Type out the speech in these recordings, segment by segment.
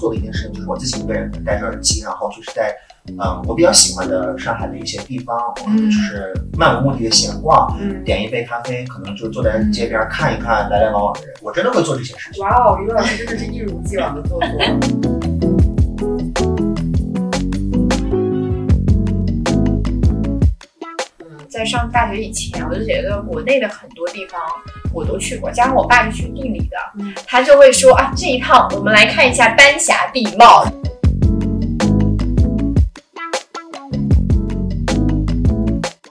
常做的一件事情，就是我自己一个人戴着耳机，然后就是在嗯我比较喜欢的上海的一些地方，就是漫无目的的闲逛，嗯，点一杯咖啡，可能就坐在街边看一看来来往往的人，我真的会做这些事情。哇哦，于老师真的是一如既往的做作。嗯，在上大学以前，我就觉得国内的很多地方我都去过，加上我爸是学地理的，嗯他就会说啊，这一趟我们来看一下丹霞地貌。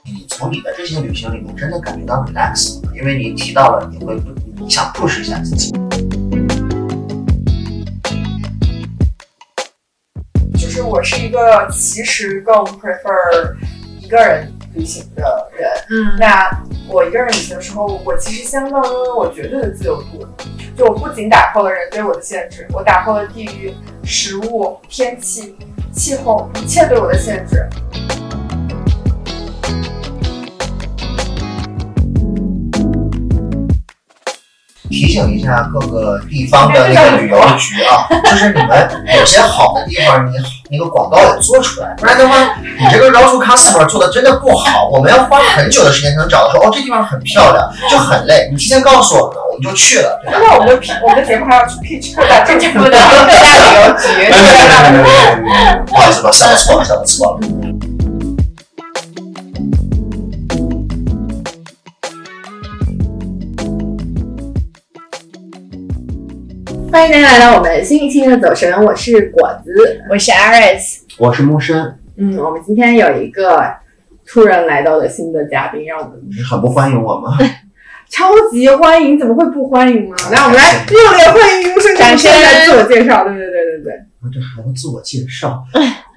你从你的这些旅行里面真的感觉到 relax 吗？因为你提到了你会你想 push 一下自己。就是我是一个其实更 prefer 一个人旅行的人。嗯那我一个人旅行的时候，我其实相当拥有我绝对的自由度。就我不仅打破了人对我的限制，我打破了地域、食物、天气、气候一切对我的限制。提醒一下各个地方的那个旅游局啊，就是你们有些好的地方，你那个广告也做出来，不然的话，你这个 road to customer 做的真的不好，我们要花很久的时间才能找到说哦这地方很漂亮，就很累。你提前告诉我们，我们就去了，对吧？那 我们的我们的节目还要去 pitch 各大这政府就不能各大旅游局。不好意思，我想错了，想错了。欢迎大家来到我们新一期的走神，我是果子。我是 Aris，我是木生，嗯，我们今天有一个突然来到的新的嘉宾，让我们你很不欢迎我吗？超级欢迎，怎么会不欢迎呢？来，我们来热烈欢迎木生掌声来自我介绍。对对对对对，我这还要自我介绍，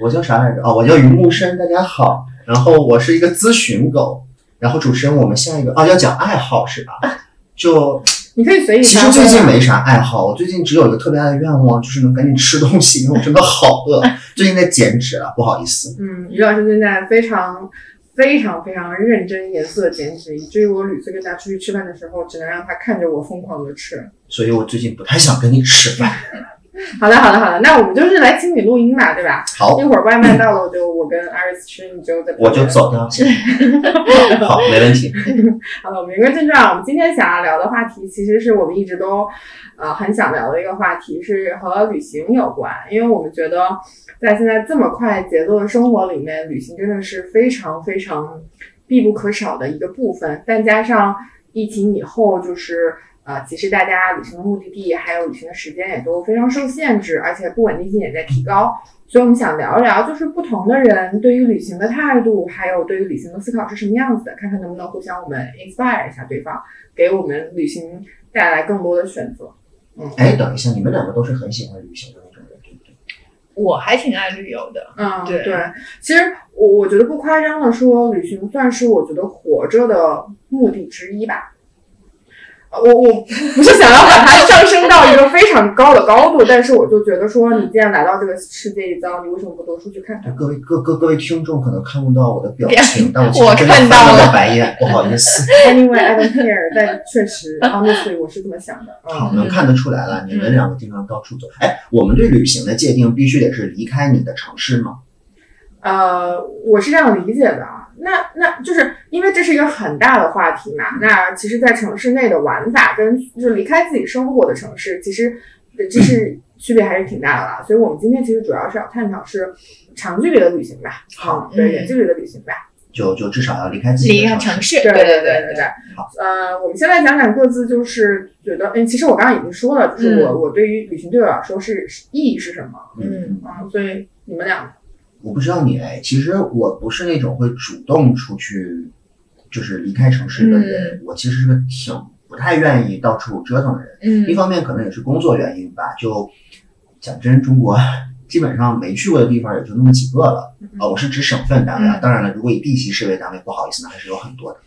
我叫啥来着？哦，我叫于木生，大家好。然后我是一个咨询狗。然后主持人，我们下一个啊，要讲爱好是吧？就你可以随意其。实最近没啥爱好，我最近只有一个特别大的愿望，就是能赶紧吃东西，因为我真的好饿。最近在减脂啊，不好意思。嗯，于老师现在非常非常非常认真严肃的减脂，以至于我屡次跟他出去吃饭的时候，只能让他看着我疯狂的吃。所以我最近不太想跟你吃饭。好的，好的，好的，那我们就是来请你录音嘛，对吧？好一，会儿外卖到了，我就我跟 Iris 吃，你就在我就。走掉。好，没问题。好了，我们言归正传，我们今天想要聊的话题，其实是我们一直都呃很想聊的一个话题，是和旅行有关。因为我们觉得，在现在这么快节奏的生活里面，旅行真的是非常非常必不可少的一个部分。但加上疫情以后，就是呃，其实大家旅行的目的地还有旅行的时间也都非常受限制，而且不稳定性也在提高。所以我们想聊一聊，就是不同的人对于旅行的态度，还有对于旅行的思考是什么样子的，看看能不能互相我们 inspire 一下对方，给我们旅行带来更多的选择。嗯哎，等一下，你们两个都是很喜欢旅行的那种人，对不对？我还挺爱旅游的。嗯，对其实我我觉得不夸张的说，旅行算是我觉得活着的目的之一吧。呃我我不是想要把它上升到一个非常高的高度，但是我就觉得说，你既然来到这个世界一遭，你为什么不多出去看看？各位各各各位听众可能看不到我的表表情，但我其实真的看到翻了了个白眼，不好意思。Anyway, I don't care，但确实，honestly，我是这么想的。好，嗯，能看得出来了，你们两个经常到处走。哎，我们对旅行的界定必须得是离开你的城市吗？呃，我是这样理解的啊。那那就是因为这是一个很大的话题嘛。那其实，在城市内的玩法跟就是离开自己生活的城市，其实呃这是区别还是挺大的啦。所以我们今天其实主要是要探讨是长距离的旅行吧。好嗯，对，嗯远距离的旅行吧。就就至少要离开自己离的城市。开城市，对对对对对。好呃，我们先来讲讲各自，就是觉得，嗯，其实我刚刚已经说了，就是我、我对于旅行对我来说是是意义是什么。嗯嗯，所以你们俩我不知道你哎，其实我不是那种会主动出去，就是离开城市的人。我其实是个挺不太愿意到处折腾的人。嗯一嗯方面可能也是工作原因吧，就讲真，中国 基本上没去过的地方也就那么几个了。呃，我是指省份单位啊，嗯当然了，如果以地级市为单位，不好意思，那还是有很多的。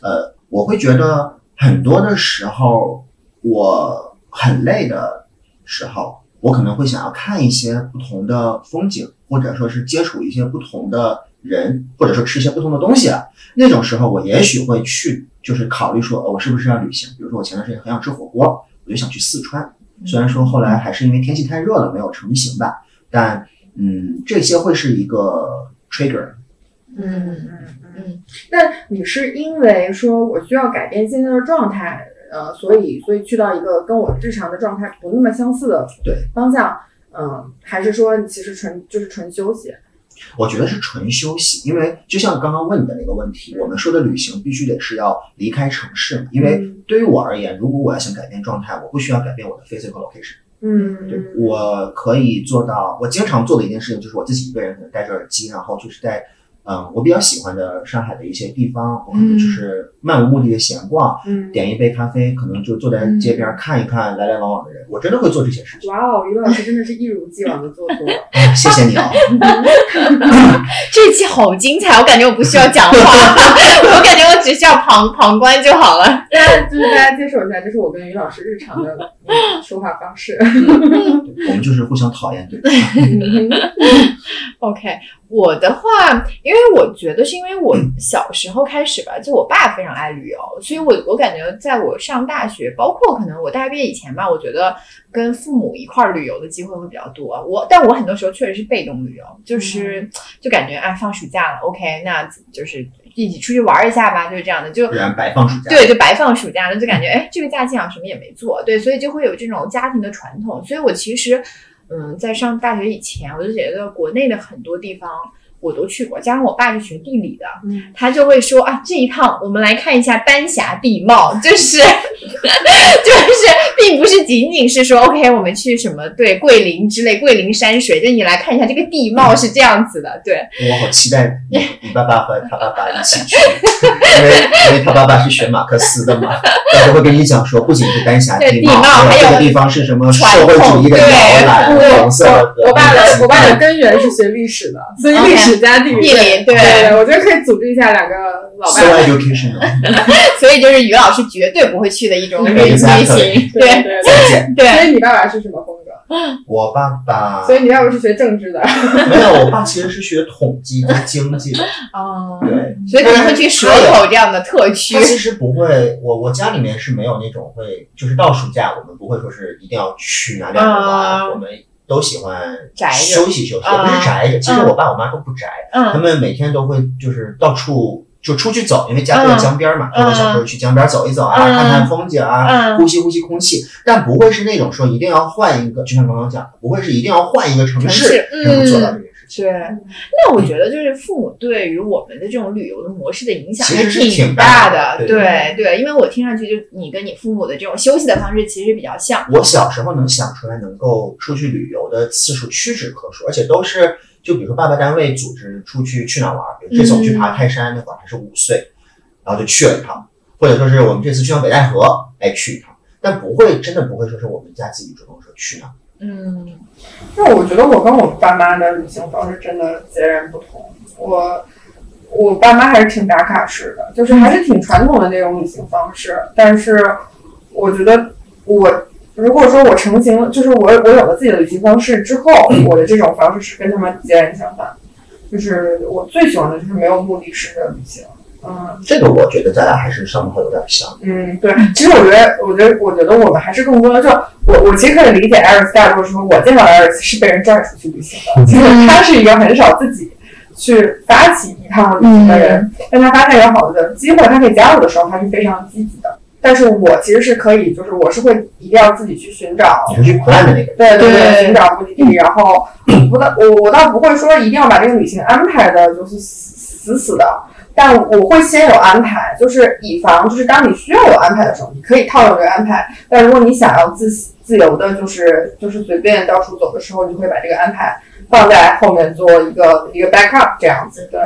呃，我会觉得很多的时候，我很累的时候，我可能会想要看一些不同的风景，或者说是接触一些不同的人，或者说吃一些不同的东西啊。那种时候，我也许会去，就是考虑说，呃，我是不是要旅行？比如说，我前段时间很想吃火锅，我就想去四川。虽然说后来还是因为天气太热了没有成型吧，但嗯，这些会是一个 trigger。嗯嗯嗯。那你是因为说我需要改变现在的状态，呃，所以所以去到一个跟我日常的状态不那么相似的对方向，嗯，还是说其实纯就是纯休息？我觉得是纯休息，因为就像刚刚问你的那个问题，我们说的旅行必须得是要离开城市嘛。因为对于我而言，如果我要想改变状态，我不需要改变我的 physical location。嗯，对，我可以做到。我经常做的一件事情就是我自己一个人可能戴着耳机，然后就是在嗯我比较喜欢的上海的一些地方，我可能就是漫无目的的闲逛，嗯，点一杯咖啡，可能就坐在街边看一看来来往往的人。我真的会做这些事情。哇哦，于老师真的是一如既往的做作。哎谢谢你哦。这期好精彩，我感觉我不需要讲话，我感觉我只需要旁旁观就好了。那就是大家接受一下，这是我跟于老师日常的嗯 说话方式。我们就是互相讨厌对方。OK，我的话，因为我觉得是因为我小时候开始吧，就我爸非常爱旅游，所以我我感觉在我上大学，包括可能我大学毕业以前吧，我觉得跟父母一块儿旅游的机会会比较多。我但我很多时候确实是被动旅游，就是、就感觉啊放暑假了，OK，那就是一起出去玩一下吧，就是这样的，就不然白放暑假。对，就白放暑假了，就感觉哎，这个假期好像什么也没做，对，所以就会有这种家庭的传统。所以我其实，嗯，在上大学以前，我就觉得国内的很多地方我都去过，加上我爸是学地理的，嗯。他就会说啊，这一趟我们来看一下丹霞地貌，就是 就是，并不是仅仅是说 OK，我们去什么对桂林之类，桂林山水，就你来看一下这个地貌是这样子的，对，我好期待你你爸爸和他爸爸一起去，因为因为他爸爸是学马克思的嘛，他就会跟你讲说，不仅是丹霞地貌，还有这个地方是什么社会主义的摇篮，我红色的我爸的我爸的的根源是学历史的，所以历史加 地理。地理对对，我觉得可以组织一下两个老 so。educational，所以就是于老师绝对不会去的一种旅旅行，对对对再见。对。所。以你爸爸是什么风格？我爸爸所以你爸爸是学政治的。没有，我爸其实是学统计跟经济的，哦，对。所以可能会去蛇口这样的特区他。其实不会，我我家里面是没有那种会，就是到暑假我们不会说是一定要去哪里哪里玩，啊我们都喜欢宅着。休息休息，啊也不是宅着。其实我爸我妈都不宅，他嗯们每天都会就是到处就出去走，因为家就在江边嘛，他们小时候去江边走一走啊，嗯。看看风景啊，嗯。呼吸呼吸空气，但不会是那种说一定要换一个，就像刚刚讲的，不会是一定要换一个城城市市才能做到嗯。这件事情。对，那我觉得就是父母对于我们的这种旅游的模式的影响其实是挺挺大大的对对，因为我听上去就你跟你父母的这种休息的方式其实比较像。我小时候能想出来能够出去旅游的次数屈指可数，而且都是就比如说爸爸单位组织出去去哪玩儿，比如这次我们去爬泰山，那会儿还是五岁，然后就去了一趟，或者说是我们这次去趟北戴河，哎去一趟，但不会真的不会说是我们家自己主动说去哪儿。嗯那我觉得我跟我爸妈的旅行方式真的截然不同。我我爸妈还是挺打卡式的，就是还是挺传统的那种旅行方式。但是我觉得我如果说我成型，就是我我有了自己的旅行方式之后，我的这种方式是跟他们截然相反。就是我最喜欢的就是没有目的式的旅行。嗯这个我觉得咱俩还是生活有点像。嗯，对，其实我觉得，我觉得，我觉得我们还是更多的，就我我其实可以理解艾尔斯大多说，我见到艾尔斯是被人拽出去旅行的，其实他是一个很少自己去发起一趟旅行的人，但他发现有好的机会，他可以加入的时候，他是非常积极的。但是我其实是可以，就是我是会一定要自己去寻找你是去 plan 的那个，对对对寻找目的地，然后不倒我我倒不会说一定要把这个旅行安排的就是死死的，但我会先有安排，就是以防就是当你需要有安排的时候，你可以套用这个安排。但如果你想要自自由的，就是就是随便到处走的时候，你会把这个安排放在后面做一个一个 backup 这样子。对，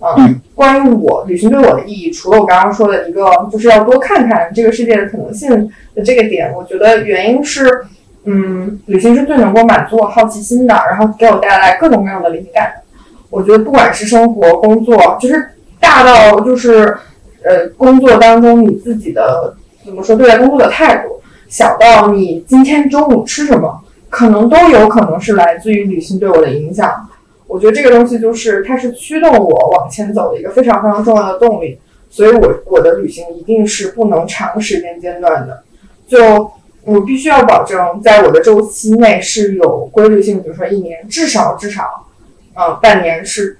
嗯，关于我旅行对我的意义，除了我刚刚说的一个就是要多看看这个世界的可能性的这个点，我觉得原因是。嗯，旅行是最能够满足我好奇心的，然后给我带来各种各样的灵感。我觉得不管是生活、工作，就是大到就是呃工作当中你自己的怎么说对待工作的态度，小到你今天中午吃什么，可能都有可能是来自于旅行对我的影响。我觉得这个东西就是它是驱动我往前走的一个非常非常重要的动力，所以我我的旅行一定是不能长时间间断的。就我必须要保证在我的周期内是有规律性，比如说一年至少至少，呃，半年是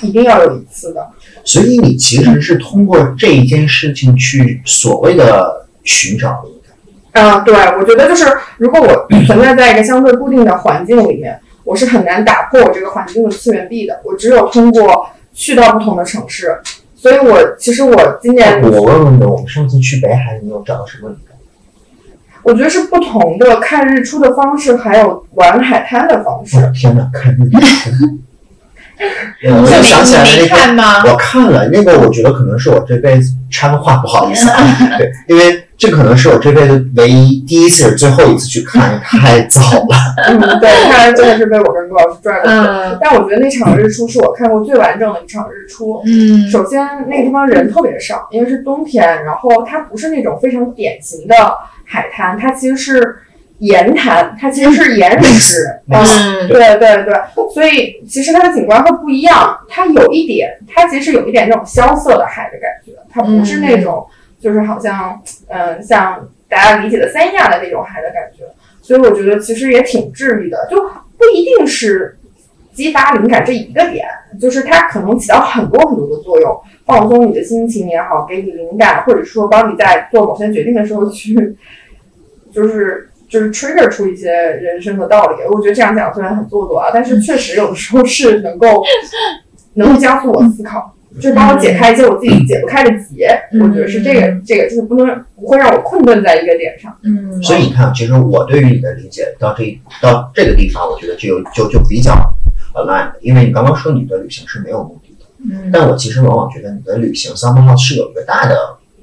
一定要有一次的。所以你其实是通过这一件事情去所谓的寻找灵感。嗯，对，我觉得就是如果我 存在在一个相对固定的环境里面，我是很难打破我这个环境的次元壁的。我只有通过去到不同的城市，所以我其实我今年我问问你，我们上次去北海，你有找到什么灵感？我觉得是不同的看日出的方式，还有玩海滩的方式。天哪，看日出！你我就想起来没那个，看吗？我看了那个，我觉得可能是我这辈子插个话，不好意思啊，对，因为这可能是我这辈子唯一第一次也是最后一次去看，太早了。嗯，对，看来真的是被我跟顾老师拽过去。嗯但我觉得那场日出是我看过最完整的一场日出。嗯首先，那个地方人特别少，因为是冬天，然后它不是那种非常典型的海滩，它其实是岩滩，它其实是岩石。嗯嗯对对对，所以其实它的景观会不一样，它有一点，它其实有一点那种萧瑟的海的感觉，它不是那种就是好像嗯、呃像大家理解的三亚的那种海的感觉，所以我觉得其实也挺治愈的，就不一定是激发灵感这一个点，就是它可能起到很多很多的作用，放松你的心情也好，给你灵感，或者说帮你在做某些决定的时候去，就是就是 trigger 出一些人生的道理。我觉得这样讲虽然很做作啊，但是确实有的时候是能够 能够加速我思考。就是帮我解开一些我自己解不开的结，嗯我觉得是这个，这个就是不能不会让我困顿在一个点上。嗯所以你看，其实我对于你的理解到这到这个地方，我觉得就就就比较 align，因为你刚刚说你的旅行是没有目的的，嗯但我其实往往觉得你的旅行 somehow 是有一个大的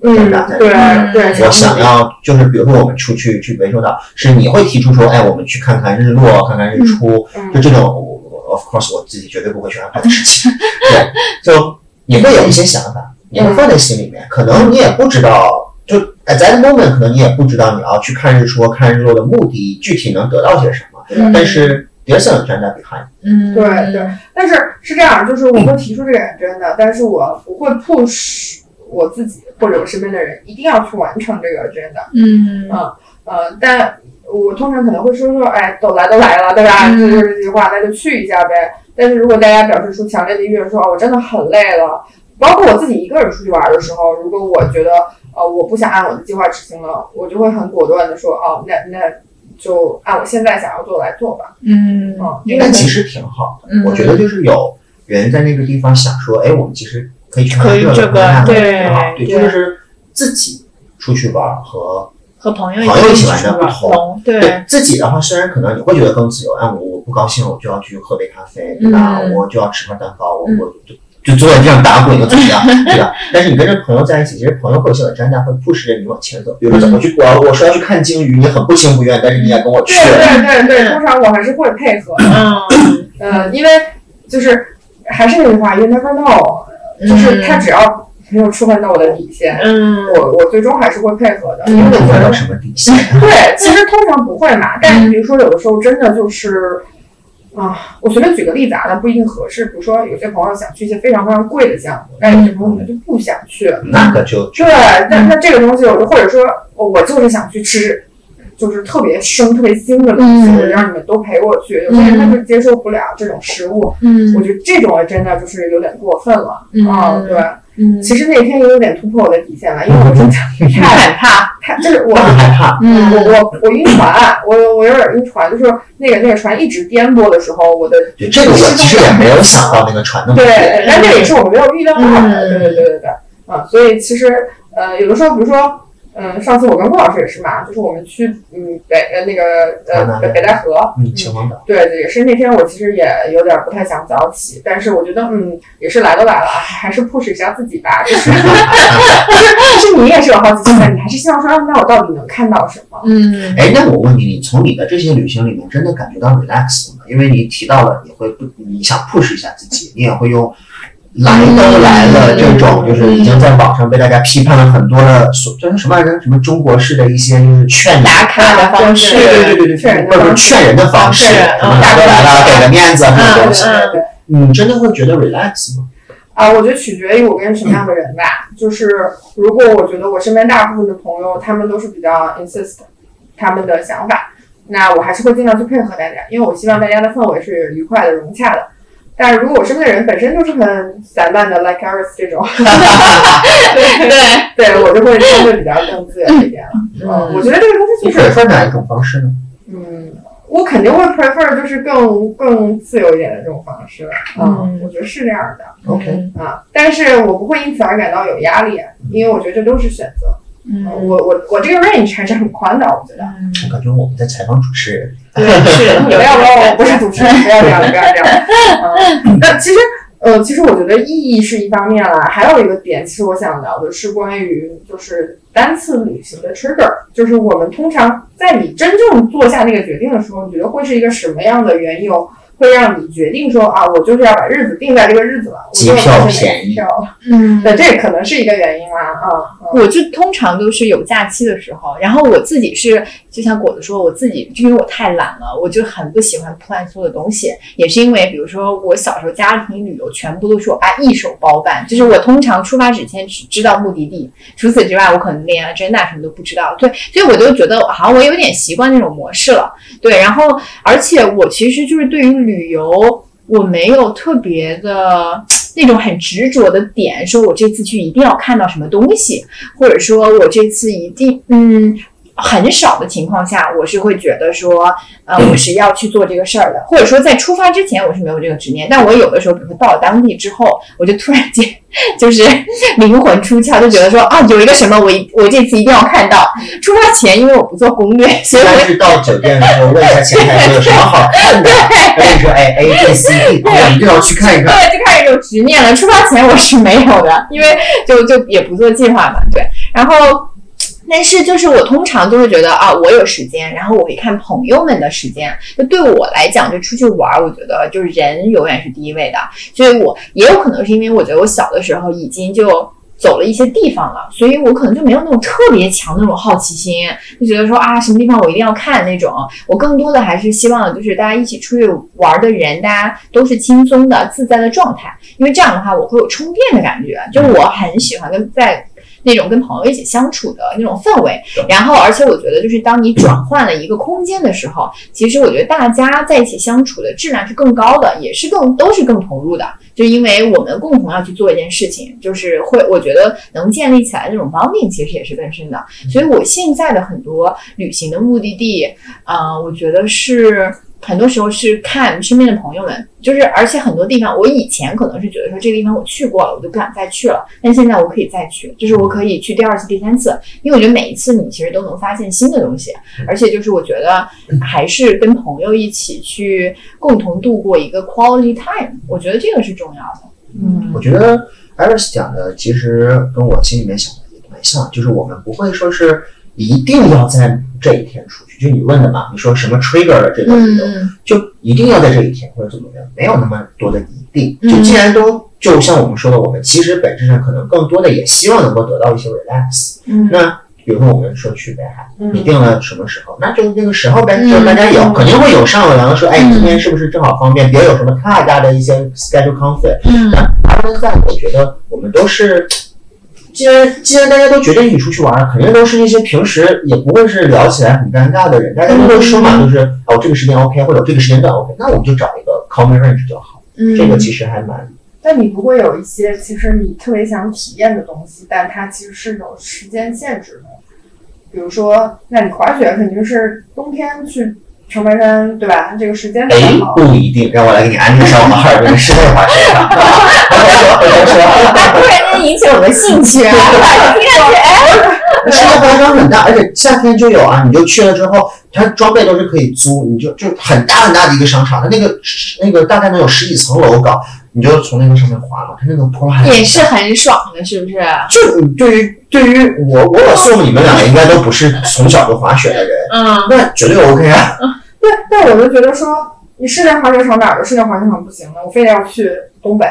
嗯，对嗯。对，我想要就是比如说我们出去去涠洲岛，是你会提出说，哎，我们去看看日落，看看日出，嗯。就这种我我，of course 我自己绝对不会去安排的事情，对，就你会有一些想法，你会放在心里面，可能你也不知道，就 at that moment 可能你也不知道你要去看日出、看日落的目的具体能得到些什么，嗯。但是 there's an agenda behind，嗯对对，但是是这样，就是我会提出这个真的，但是我不会 push 我自己或者我身边的人一定要去完成这个 agenda。嗯呃，但我通常可能会说说，哎，都来都来了，对吧？嗯这就是这句话，那就去一下呗。但是如果大家表示出强烈的意愿，说哦，我真的很累了，包括我自己一个人出去玩的时候，如果我觉得呃我不想按我的计划执行了，我就会很果断的说，哦，那那就按我现在想要做来做吧。嗯嗯，因为但其实挺好的。嗯我觉得就是有人在那个地方想说，哎，我们其实可以去看这个，可以这个看那个对对，对这就是自己出去玩和和朋友朋友一起玩的不同同，对对自己的话，虽然可能你会觉得更自由，哎，我我不高兴，我就要去喝杯咖啡，对吧？嗯我就要吃块蛋糕，我嗯我就就坐在地上打滚又怎么样，对吧？但是你跟着朋友在一起，其实朋友会有些有专家会 push 着你往前走，比如说怎么去，我我说要去看鲸鱼，你很不情不愿，但是你也跟我去对了，对对对，通常我还是会配合的。嗯呃，因为就是还是那句话，you never know，就是他只要没有触犯到我的底线，嗯我我最终还是会配合的，嗯因为我觉得触犯到什么底线？对，其实通常不会嘛，但是比如说有的时候真的就是。啊，我随便举个例子啊，但不一定合适。比如说，有些朋友想去一些非常非常贵的项目，但有些朋友可能就不想去。那个就对，但那这个东西，我或者说，我就是想去吃，就是特别生、特别腥的东西，嗯我就让你们都陪我去。有些人他就接受不了这种食物，嗯我觉得这种真的就是有点过分了。嗯啊，对，嗯其实那天也有点突破我的底线了，因为我真的太太害怕，太就是我我很害怕。嗯我我我晕船，我我有点晕船，就是那个那个船一直颠簸的时候，我的对，这个我其实也没有想到那个船那么对远。，但这也是我们没有预料到的，嗯对对对对对，啊，所以其实呃有的时候，比如说。嗯，上次我跟顾老师也是嘛，就是我们去嗯北呃那个呃北北戴河，嗯，秦皇岛。对，也是那天我其实也有点不太想早起，但是我觉得嗯也是来都来了，还是 push 一下自己吧，就是 就是你也是有好奇心的，你还是希望说，啊那我到底能看到什么？嗯哎，那我问你，你从你的这些旅行里面真的感觉到 relax 了吗？因为你提到了你会不，你想 push 一下自己，你也会用来都来了这种，就是已经在网上被大家批判了很多的所，这是什么来着？什么中国式的一些就是劝打卡的方式，对对对对对，或者说劝人的方式，是什么来都来了，给个面子这种东西，对对对。你真的会觉得 relax 吗？啊，我觉得取决于我跟什么样的人吧。就是如果我觉得我身边大部分的朋友，他们都是比较 insist，他们的想法，那我还是会尽量去配合大家，因为我希望大家的氛围是愉快的、融洽的。但是如果我身边的人本身就是很散漫的，like Iris 这种，对。对 对，我就会相对比较更自由一点了。嗯，我觉得这个东西你就是 prefer 哪一种方式呢？嗯，我肯定会 prefer 就是更更自由一点的这种方式，嗯，嗯我觉得是这样的。OK 啊，但是我不会因此而感到有压力，因为我觉得这都是选择，嗯。我我我这个 range 还是很宽的，我觉得。我感觉我们在采访主持人。对是不 要不要，我不是主持人，不要这样，不要这样。嗯，那其实，呃，其实我觉得意义是一方面啦，还有一个点，其实我想聊的是关于就是单次旅行的 trigger，就是我们通常在你真正做下那个决定的时候，你觉得会是一个什么样的缘由？会让你决定说啊，我就是要把日子定在这个日子了，我就机票买便宜。嗯对，这可能是一个原因啦，啊、嗯，我就通常都是有假期的时候，然后我自己是就像果子说，我自己就因为我太懒了，我就很不喜欢 plan 所有的东西，也是因为比如说我小时候家庭旅游全部都是我爸一手包办，就是我通常出发之前只知道目的地，除此之外我可能连 agenda 什么都不知道，对，所以我就觉得好像我有点习惯那种模式了，对，然后而且我其实就是对于旅游。我没有特别的那种很执着的点，说我这次去一定要看到什么东西，或者说我这次一定嗯。很少的情况下，我是会觉得说，呃，我是要去做这个事儿的，或者说在出发之前我是没有这个执念，但我有的时候，比如说到了当地之后，我就突然间就是灵魂出窍，就觉得说啊，有一个什么我一我这次一定要看到。出发前，因为我不做攻略，所以是到酒店的时候问一下前台说有什么好看的，跟你说哎 A B C D，我一定要去看一看。对，就开始有执念了。出发前我是没有的，因为就就也不做计划嘛，对。然后，但是就是我通常都会觉得啊，我有时间，然后我会看朋友们的时间。就对我来讲，就出去玩儿，我觉得就是人永远是第一位的。所以我也有可能是因为我觉得我小的时候已经就。走了一些地方了，所以我可能就没有那种特别强的那种好奇心，就觉得说啊，什么地方我一定要看那种。我更多的还是希望就是大家一起出去玩的人，大家都是轻松的、自在的状态，因为这样的话我会有充电的感觉。就我很喜欢跟在那种跟朋友一起相处的那种氛围。然后，而且我觉得就是当你转换了一个空间的时候，其实我觉得大家在一起相处的质量是更高的，也是更都是更投入的。就因为我们共同要去做一件事情，就是会，我觉得能建立起来这种 bonding，其实也是更深的。所以我现在的很多旅行的目的地，啊、我觉得是很多时候是看身边的朋友们，就是而且很多地方，我以前可能是觉得说这个地方我去过了，我就不想再去了，但现在我可以再去，就是我可以去第二次、第三次，因为我觉得每一次你其实都能发现新的东西，而且就是我觉得还是跟朋友一起去共同度过一个 quality time，我觉得这个是重要的。嗯。我觉得 Iris 讲的其实跟我心里面想的也蛮像，就是我们不会说是一定要在这一天出去，就你问的嘛，你说什么 trigger 了这个理由，嗯就一定要在这一天或者怎么样，没有那么多的一定。嗯就既然都就像我们说的，我们其实本质上可能更多的也希望能够得到一些 relax。嗯那比如说我们说去北海，嗯你定了什么时候，那就那个时候呗，嗯就大家有嗯肯定会有商量，然后说，哎，嗯今天是不是正好方便？别有什么太大的一些 schedule conflict。嗯那他们在，我觉得我们都是，既然既然大家都决定一起出去玩，肯定都是一些平时也不会是聊起来很尴尬的人，大家都会说嘛，就是哦这个时间 OK 或者这个时间段 OK，那我们就找一个 common range 就好。嗯，这个其实还蛮但你不会有一些其实你特别想体验的东西，但它其实是有时间限制的。比如说，那你滑雪肯定是冬天去长白山，对吧？这个时间比哎较好。不一定，让我来给你安利上 我们哈尔滨的室内滑雪场。我说哎，突然间引起我的兴趣啊！听上去，哎，室内滑雪场很大，而且夏天就有啊，你就去了之后，它装备都是可以租，你就就很大很大的一个商场，它那个那个大概能有十几层楼高，你就从那个上面滑嘛，它那个坡还也是很爽的，是不是？就你对于对于我我 assume 你们两个应该都不是从小就滑雪的人，嗯那绝对 OK 啊。对，但我就觉得说，你是在滑雪场哪儿的是在滑雪场不行的？我非得要去东北，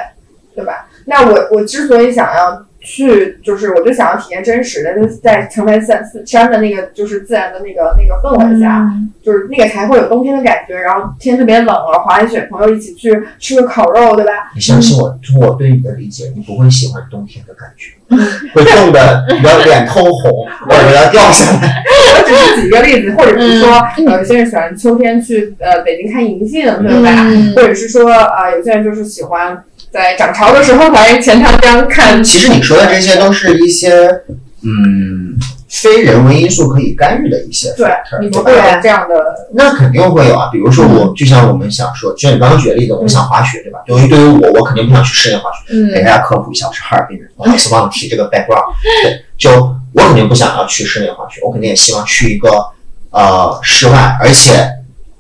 对吧？那我我之所以想要去，就是我就想要体验真实的，就是在成为山山的那个就是自然的那个那个氛围下，嗯就是那个才会有冬天的感觉。然后天特别冷了，滑完雪，朋友一起去吃个烤肉，对吧？你相信我，从我对你的理解，你不会喜欢冬天的感觉，会冻得你的脸通红，或者要掉下来。我只是举一个例子，或者是说，嗯呃，有些人喜欢秋天去呃北京看银杏，对吧？嗯或者是说，呃，有些人就是喜欢在涨潮的时候来钱塘江看。其实你说的这些都是一些，嗯，非人为因素可以干预的一些对你对吧们会有这样的，那肯定会有啊，比如说我，就像我们想说，就像你刚刚举的例子，我们想滑雪，对吧？对于对于我，我肯定不想去室内滑雪。嗯给嗯大家科普一下，我是哈尔滨人，不好意思忘了提这个 background。对，就我肯定不想要去室内滑雪，我肯定也希望去一个呃室外，而且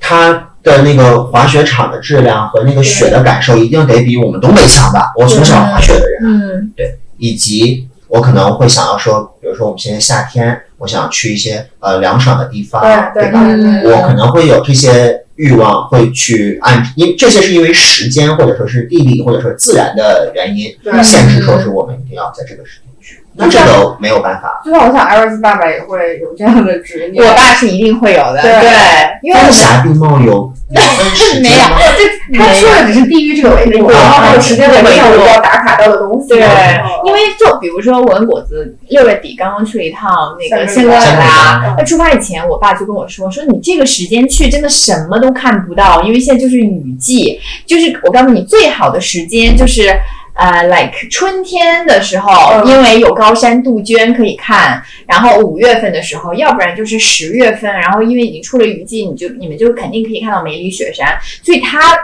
它的那个滑雪场的质量和那个雪的感受一定得比我们东北强吧？我从小滑雪的人，嗯对以及我可能会想要说，比如说我们现在夏天，我想去一些呃凉爽的地方，对对吧？嗯我可能会有这些欲望，会去按，因这些是因为时间或者说是地理或者说自然的原因对限制，说是我们一定要在这个时那这个没有办法。就像我想，艾瑞斯爸爸也会有这样的执念。我爸是一定会有的，对因为三峡地貌有有分时 没有就？他说的只是地域这个维度，然后还有时间维度上我要打卡到的东西。对嗯因为就比如说我跟果子六月底刚刚去了一趟那个香格里拉那出发以前，我爸就跟我说说你这个时间去真的什么都看不到，因为现在就是雨季，就是我告诉你最好的时间就是。呃，like 春天的时候，嗯。因为有高山杜鹃可以看，然后五月份的时候，要不然就是十月份，然后因为已经出了雨季，你就你们就肯定可以看到梅里雪山，所以它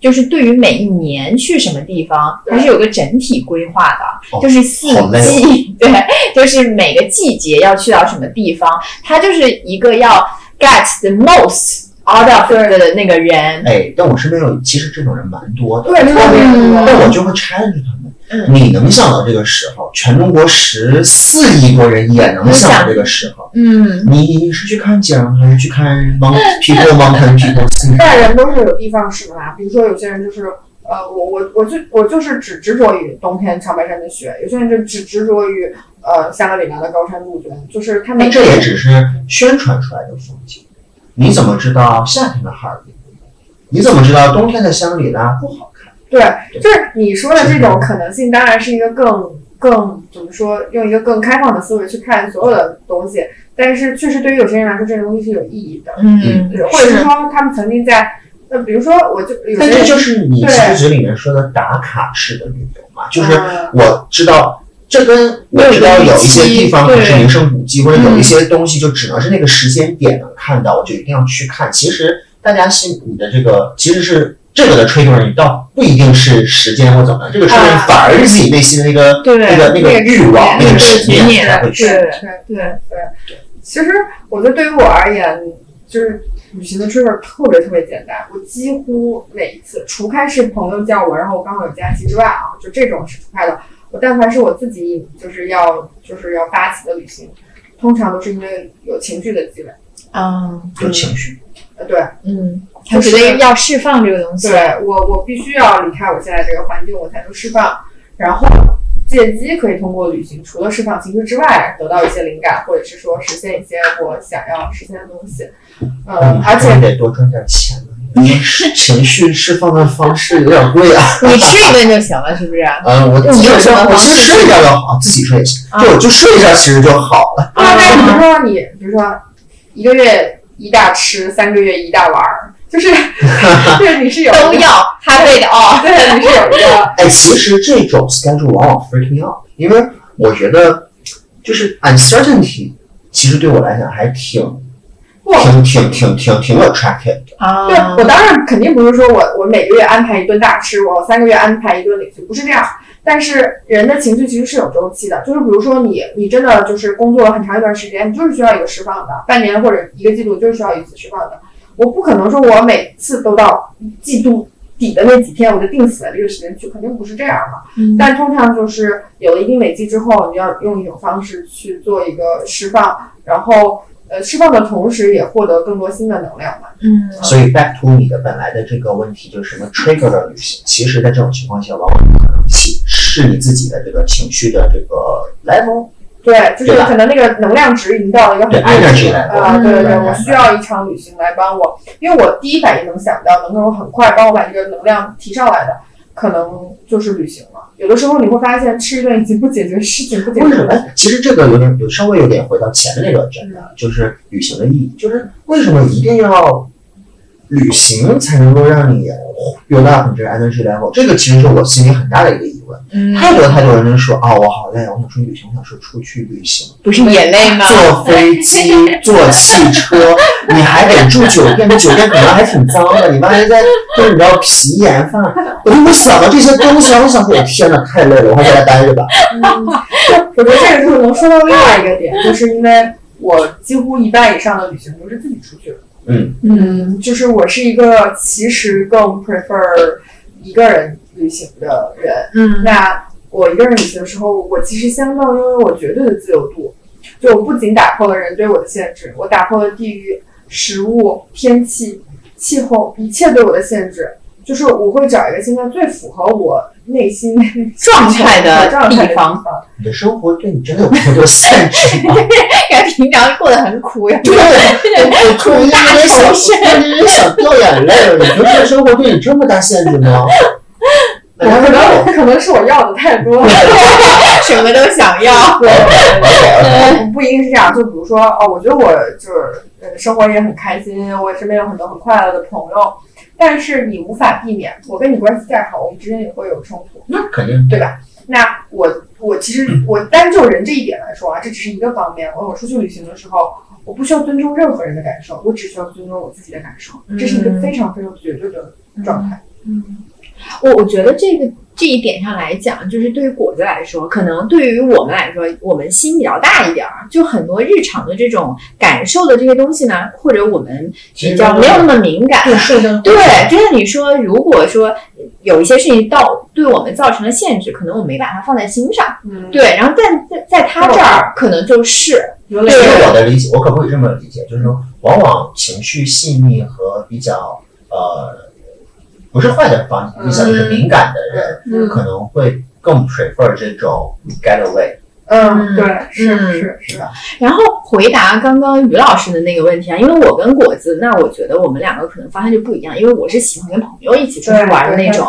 就是对于每一年去什么地方，它是有个整体规划的，哦就是四季，对，就是每个季节要去到什么地方，它就是一个要 get the most out of 的那个人，哎，但我身边有，其实这种人蛮多的。对，特别多。那我就会 challenge 他们。嗯你能想到这个时候，全中国十四亿多人也能想到这个时候，嗯你是去看景还是去看 mount people people 人都是有地方使的嘛，比如说有些人就是。呃，我我我就我就是只执着于冬天长白山的雪，有些人就只执着于呃香格里拉的高山杜鹃，就是他们这也只是宣传出来的风景。你怎么知道夏天的哈尔滨？你怎么知道冬天的香格里拉不好看？对，就是你说的这种可能性，当然是一个更更怎么说，用一个更开放的思维去看所有的东西。但是确实对于有些人来说，这个东西是有意义的，嗯或者是说他们曾经在，呃，比如说我就有些人但这就是你对其实里面说的打卡式的旅游嘛，就是呃我知道。这跟我知道有一些地方可是名胜古迹，或者有一些东西就只能是那个时间点能看到，我就一定要去看。其实大家心里的这个其实是这个的 trigger，倒不一定是时间或怎么样，这个 trigger 啊反而是自己内心的那个对那个那个欲望、那个执念才会去。对对对，其实我觉得对于我而言，就是旅行的 trigger 特别特别简单。我几乎每一次，除开是朋友叫我，然后我刚好有假期之外啊，就这种是除开的。我但凡是我自己就是要就是要发起的旅行，通常都是因为有情绪的积累。嗯有情绪，呃，对嗯，他觉得要释放这个东西，对，我我必须要离开我现在这个环境，我才能释放。然后借机可以通过旅行，除了释放情绪之外，得到一些灵感，或者是说实现一些我想要实现的东西。嗯，而且你得多赚点钱了。因为情绪释放的方式有点贵啊。你吃一顿就行了，是不是？嗯，我你有什么我方式其实睡一觉就好，自己睡也行，啊就我就睡一觉其实就好了。啊，但比如说你，比如说一个月一大吃，三个月一大玩儿，就是对 你是有都要哈贝的哦。对你是有一个哎，其实这种 schedule 往往 freak me out，因为我觉得就是 uncertainty，其实对我来讲还挺不挺挺挺挺挺 attractive 的。啊对我当然肯定不是说我我每个月安排一顿大吃，我三个月安排一顿旅行，不是这样。但是人的情绪其实是有周期的，就是比如说你你真的就是工作了很长一段时间，你就是需要一个释放的，半年或者一个季度就是需要一次释放的。我不可能说我每次都到季度底的那几天我就定死了这个时间去，肯定不是这样的。嗯但通常就是有了一定累积之后，你要用一种方式去做一个释放，然后呃释放的同时也获得更多新的能量嘛。嗯。所以 back to 你的本来的这个问题，就是什么 trigger 的旅行，其实在这种情况下往往不可能起始。适你自己的这个情绪的这个 level，对，就是可能那个能量值已经到了一个很对低的 energy 啊，对对我需要一场旅行来帮我，因为我第一反应能想到能够很快帮我把这个能量提上来的，可能就是旅行了。有的时候你会发现吃一顿已经不解决事情，不解决为什么？哎其实这个有点有稍微有点回到前面那个真的，就是旅行的意义，就是为什么一定要旅行才能够让你 build up 你这个 energy level？这个其实是我心里很大的一个疑问。嗯，太多太多人都说啊、我好累，我想出去旅行，我想说出去旅行，不是也累吗？坐飞机、坐汽车，你还得住酒店，这酒店可能还挺脏的，你万一在就是你知道皮盐饭，我就会想到这些东西，我想说，我天哪，太累了，我还在家待着吧。嗯，我觉得这个就是能说到另外一个点，就是因为我几乎一半以上的旅行都是自己出去的。嗯，嗯，就是我是一个其实更 prefer 一个人旅行的人。嗯那我一个人旅行的时候，我其实相当拥有我绝对的自由度。就我不仅打破了人对我的限制，我打破了地域、食物、天气、气候一切对我的限制。就是我会找一个现在最符合我内心状态的 状态的地方你的生活对你真的有这么多限制吗？感觉平常过得很苦呀。对，我我突然间有点想，突然间想掉眼泪了。你觉得这个生活对你这么大限制吗？我可能可能是我要的太多了。什么都想要。对对，不一定是这样。就比如说，哦，我觉得我就是呃，生活也很开心，我身边有很多很快乐的朋友，但是你无法避免，我跟你关系再好，我们之间也会有冲突，那肯定对吧？那我我其实我单就人这一点来说啊，这只是一个方面。我我出去旅行的时候，我不需要尊重任何人的感受，我只需要尊重我自己的感受，这是一个非常非常绝对的状态。我我觉得这个这一点上来讲，就是对于果子来说，可能对于我们来说，我们心比较大一点儿，就很多日常的这种感受的这些东西呢，或者我们比较没有那么敏感。对就像你说，如果说有一些事情到对我们造成了限制，可能我没把它放在心上。嗯，对，然后在在在他这儿，可能就是有点其实我的理解，我可不可以这么理解？就是说，往往情绪细腻和比较呃不是坏的方面，就是敏感的人，嗯可能会更 prefer 这种 getaway。嗯，对，是嗯是是的，然后回答刚刚于老师的那个问题啊，因为我跟果子，那我觉得我们两个可能方向就不一样，因为我是喜欢跟朋友一起出去玩的那种，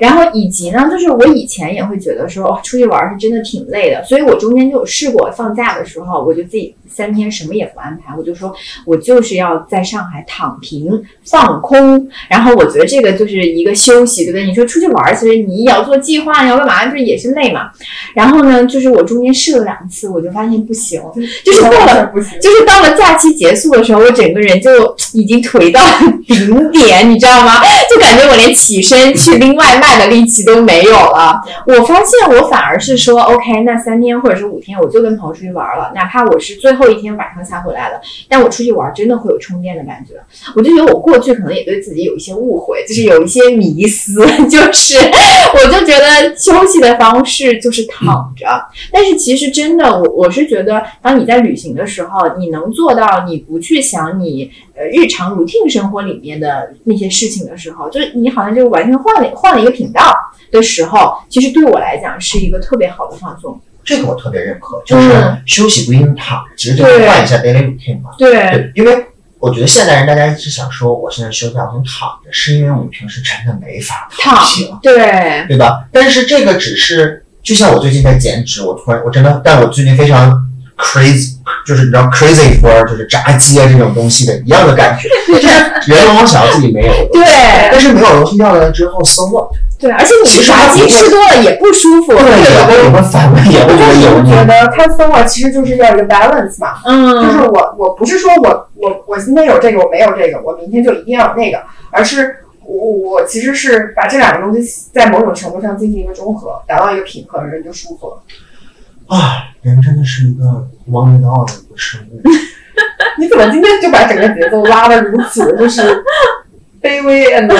然后以及呢，就是我以前也会觉得说，哦，出去玩是真的挺累的，所以我中间就有试过放假的时候，我就自己三天什么也不安排，我就说我就是要在上海躺平放空，然后我觉得这个就是一个休息，对不对？你说出去玩，其实你也要做计划，你要干嘛，就是也是累嘛。然后呢，就是我中间试了两次，我就发现不行，就是到了。就是到了假期结束的时候，我整个人就已经颓到 顶点，你知道吗？就感觉我连起身去拎外卖的力气都没有了。我发现我反而是说，OK，那三天或者是五天，我就跟朋友出去玩了，哪怕我是最后一天晚上才回来的，但我出去玩真的会有充电的感觉。我就觉得我过去可能也对自己有一些误会，就是有一些迷思，就是我就觉得休息的方式就是躺着，但是其实真的，我我是觉得，当你在旅行的时候，你能做到你不去想你呃日常 routine 生活里面的那些事情的时候，就是你好像就完全换了换了一个频道的时候，其实对我来讲是一个特别好的放松。这个我特别认可，就是嗯休息不一定躺，只是就是换一下 daily routine 嘛。对对，因为我觉得现代人大家一直想说，我现在休假，我想躺着，是因为我们平时真的没法躺平，对，对吧？但是这个只是，就像我最近在减脂，我突然我真的，但我最近非常 crazy，就是你知道 crazy for 就是炸鸡啊这种东西的一样的感觉，就是原来我想要自己没有的，对但是没有东西要了之后，so what？对，而且你炸鸡吃多了也不舒服，对，也会也会反胃，也会觉得油腻。觉得看松了其实就是要一个 balance 嘛，嗯就是嗯，我我不是说我我我今天有这个我没有这个，我明天就一定要有那个，而是我我其实是把这两个东西在某种程度上进行一个中和，达到一个平衡，人就舒服了。啊，人真的是一个 one with all 的一个生物。你怎么今天就把整个节奏拉的如此就是卑微 and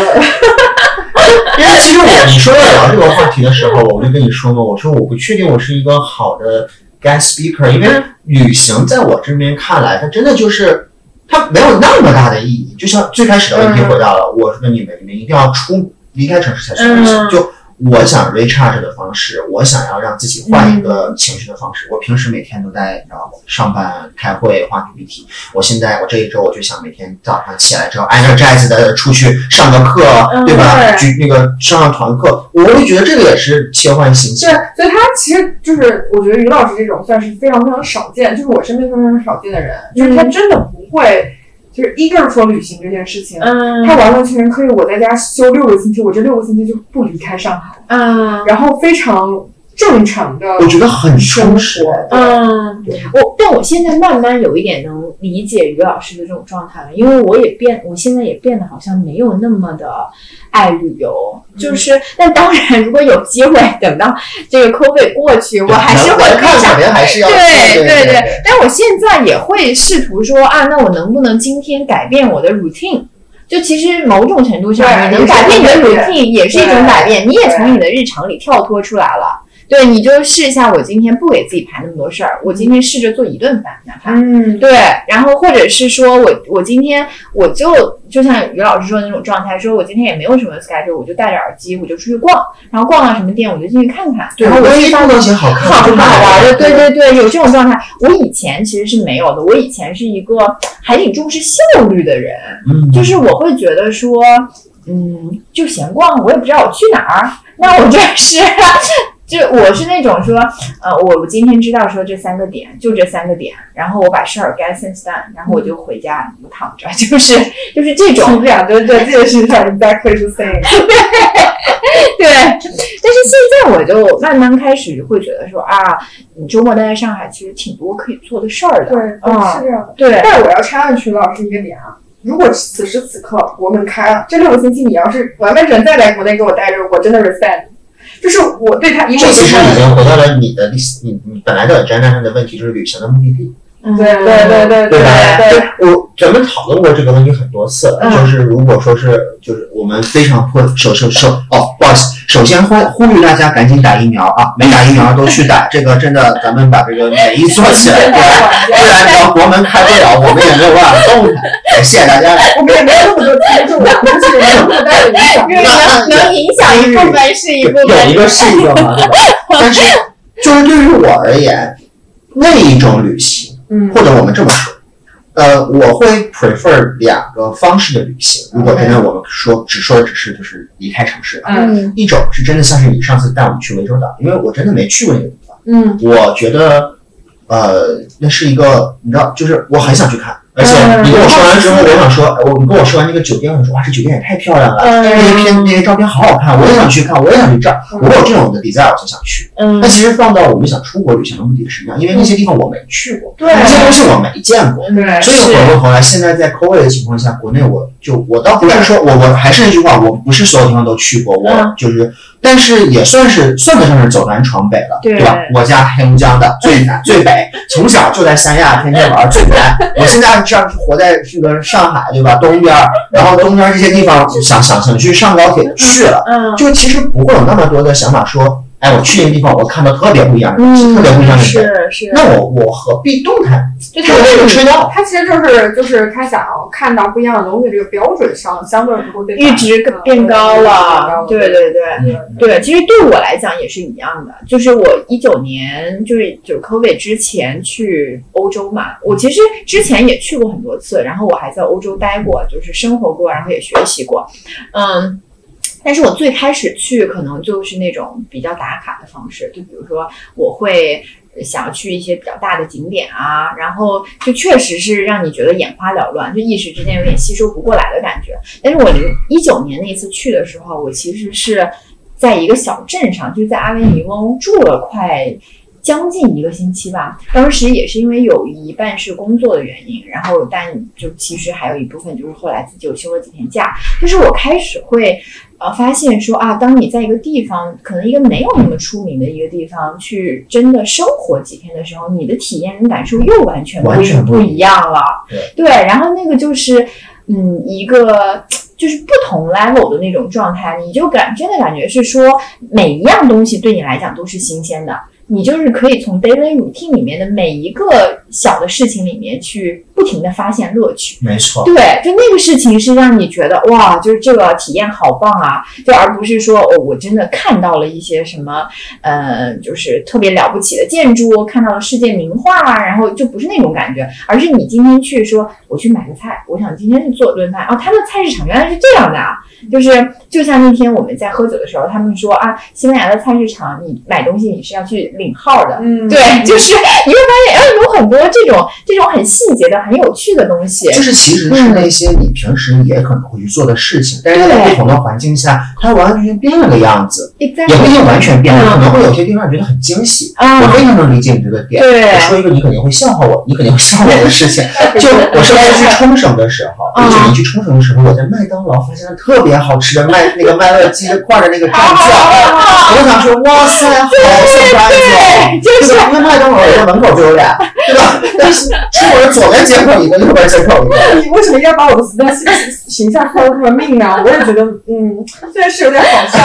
因为其实我你说要聊这个话题的时候，我就跟你说嘛，我说我不确定我是一个好的 guest speaker，因为旅行在我这边看来，它真的就是它没有那么大的意义。就像最开始的问题回到了，我说你们你们一定要出离开城市才去旅行，嗯就我想 recharge 的方式，我想要让自己换一个情绪的方式。我平时每天都在你知道吗上班、开会、画 PPT。我现在我这一周我就想每天早上起来之后，energize 的出去上个课，嗯对吧？对举那个上上团课，我会觉得这个也是切换心情对。，所以他其实就是，我觉得于老师这种算是非常非常少见，就是我身边非常非常少见的人，就是他真的不会，就是一个是说旅行这件事情，嗯他完完全全可以我在家休六个星期，我这六个星期就不离开上海，嗯然后非常正常的我觉得很生充实。活。嗯，我但我现在慢慢有一点能理解于老师的这种状态了，因为我也变，我现在也变得好像没有那么的爱旅游，就是，但当然如果有机会，等到这个 COVID 过去，我还是会能非常肯定还是要对对对，但我现在也会试图说啊，那我能不能今天改变我的 routine？就其实某种程度上，你能改变你的 routine 也是一种改变，你也从你的日常里跳脱出来了。对，你就试一下，我今天不给自己排那么多事儿，我今天试着做一顿饭，哪怕嗯，对，然后或者是说我我今天我就就像于老师说的那种状态，说我今天也没有什么 schedule，我就戴着耳机我就出去逛，然后逛到什么店我就进去看看，对，然后我万一去发碰到一些好看的，好好玩的，了对对对，有这种状态。我以前其实是没有的，我以前是一个还挺重视效率的人，嗯，就是我会觉得说，嗯，就闲逛，我也不知道我去哪儿，那我就 是。就我是那种说，呃，我我今天知道说这三个点，就这三个点，然后我把事儿 get things done，然后我就回家就躺着，就是就是这种这样对对，这个是 exactly the same。对，但是现在我就慢慢开始会觉得说啊，你周末待在上海其实挺多可以做的事儿的。对，嗯是这样的。对，但我要插上曲老师一个点啊，如果此时此刻国门开了，这六个星期你要是完完整整再来国内给我待着，我真的 respect 你。就是我对他，因为这其实已对经回到了你的历史，你你本来的 agenda 上的问题，就是旅行的目的地。嗯对对对对对吧？对对，我咱们讨论过这个问题很多次了，嗯就是如果说是，就是我们非常迫首首首哦，不好意思，首先呼呼吁大家赶紧打疫苗啊，没打疫苗都去打，这个真的咱们把这个免疫做起来，不然不然国门开不了，我们也没有办法动弹。感谢大家。我们也没有那么多听众，我们是没有那么大的影响因为能能影响一部分是一部分，有一个是一个嘛，对吧？但是就是对于我而言，那一种旅行。嗯。或者我们这么说，呃，我会 prefer 两个方式的旅行。如果真的我们说只说的只是就是离开城市，嗯。一种是真的像是你上次带我们去涠洲岛，因为我真的没去过那个地方，嗯。我觉得呃那是一个你知道，就是我很想去看。而且嗯。你跟我说完之后，我想说，哎我你跟我说完那个酒店，我说哇，这酒店也太漂亮了，嗯。那些片那些照片好好看，我也想去看，我也想去这儿，我有这种的 desire 我就想去。嗯。那其实放到我们想出国旅行的目的是一样，因为那些地方我没去过，对。那些东西我没见过，对。所以回过头来，现在在 COVID 的情况下，国内我就我倒不是说我我还是那句话，我不是所有地方都去过，我嗯。就是，但是也算是算得上是走南闯北了，对。吧？我家黑龙江的最南 最北，从小就在三亚天天玩最南，我现在这样是活在这个上海，对吧？东边儿，然后东边儿这些地方想想想去上高铁去了，嗯。就其实不会有那么多的想法说，哎，我去那个地方我看到特别不一样的东西，特别不一样的人，是是，那我我何必动弹？就就那个吹到。他其实就是就是他想要看到不一样的东西，这个标准上相对不会被阈值变高了，对对对。嗯对，其实对我来讲也是一样的，就是我一九年就是就是 COVID 之前去欧洲嘛，我其实之前也去过很多次，然后我还在欧洲待过，就是生活过，然后也学习过，嗯。但是我最开始去可能就是那种比较打卡的方式，就比如说我会想要去一些比较大的景点啊，然后就确实是让你觉得眼花缭乱，就一时之间有点吸收不过来的感觉。但是我零一九年那次去的时候，我其实是在一个小镇上，就是在阿维尼翁住了快将近一个星期吧。当时也是因为有一半是工作的原因，然后但就其实还有一部分就是后来自己又休了几天假。就是我开始会呃发现说啊，当你在一个地方，可能一个没有那么出名的一个地方去真的生活几天的时候，你的体验跟感受又完全完全不不一样了。对然后那个就是嗯一个。就是不同 level 的那种状态，你就感真的感觉是说，每一样东西对你来讲都是新鲜的，你就是可以从 daily routine 里面的每一个小的事情里面去不停的发现乐趣。没错，对，就那个事情是让你觉得哇，就是这个体验好棒啊，就而不是说哦，我真的看到了一些什么，呃，就是特别了不起的建筑，看到了世界名画，然后就不是那种感觉，而是你今天去说，我去买个菜，我想今天去做顿饭，哦，他的菜市场原来是这样的啊，就是就像那天我们在喝酒的时候，他们说啊，西班牙的菜市场你买东西你是要去领号的，嗯，对，就是你会发现，哎，有很多这种这种很细节的、很有趣的东西。就是其实是那些你平时也可能会去做的事情，但是在不同的环境下，它完完全全变了个样子，也不一定完全变了，嗯可能会有些地方觉得很惊喜。啊我非常能理解你这个点。对我说一个你肯定会笑话我，你肯定会笑话我的事情。就我上次去冲绳的时候，嗯一九年去冲绳的时候，我在麦当劳发现了特别好吃的麦那个麦乐鸡块的那个蘸酱，我想说，哇塞，好 surprise 哦！就是？因为麦当劳我家门口就有俩，对吧？但是我的左边接口一个，右边接口一个。你为什么要把我的形象形象说的这么命呢？我也觉得，嗯，虽然是有点好笑，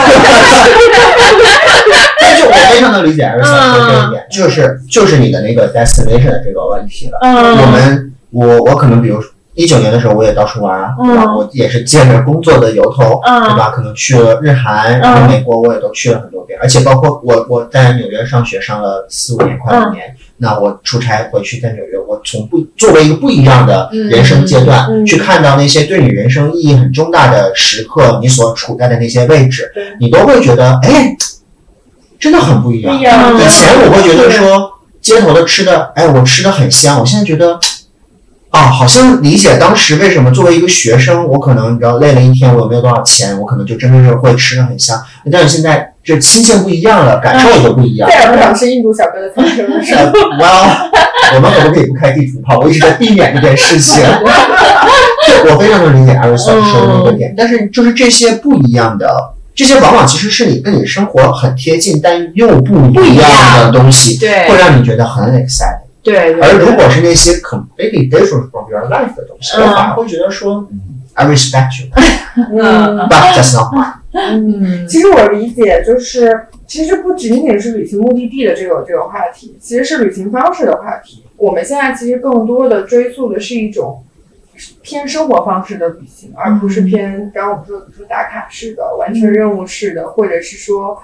但是我非常能理解艾瑞想说这一点，就是就是你的那个 destination 的这个问题了。我嗯们我我可能比如一九年的时候我也到处玩啊，对吧？嗯我也是借着工作的由头，嗯对吧？可能去了日韩，然后美国我也都去了很多遍，而且包括我我在纽约上学上了四五年，快五年。那我出差回去在纽约，我从不作为一个不一样的人生阶段，嗯嗯去看到那些对你人生意义很重大的时刻，你所处在的那些位置，你都会觉得，哎，真的很不一样。不一样以前我会觉得说，街头的吃的，哎，我吃的很香。我现在觉得，啊，好像理解当时为什么作为一个学生，我可能你知道累了一天，我也没有多少钱，我可能就真的是会吃的很香。但是现在这心情不一样了，感受也就不一样。再也不想吃印度小哥的餐厅了，是我们可不可以不开地图炮？我一直在避免这件事情。对，我非常能理解艾瑞所说的那个点，但是就是这些不一样的，这些往往其实是你跟你生活很贴近，但又不一样的东西，对会让你觉得很 excited。对对，而如果是那些 completely different from your life 的东西，嗯。我反而会觉得说，嗯，I respect you, 嗯。But that's not mine。嗯。其实我理解，就是其实不仅仅是旅行目的地的这个这个话题，其实是旅行方式的话题。我们现在其实更多的追溯的是一种偏生活方式的旅行，而不是偏刚刚我们说的，比如说打卡式的、完成任务式的，或者是说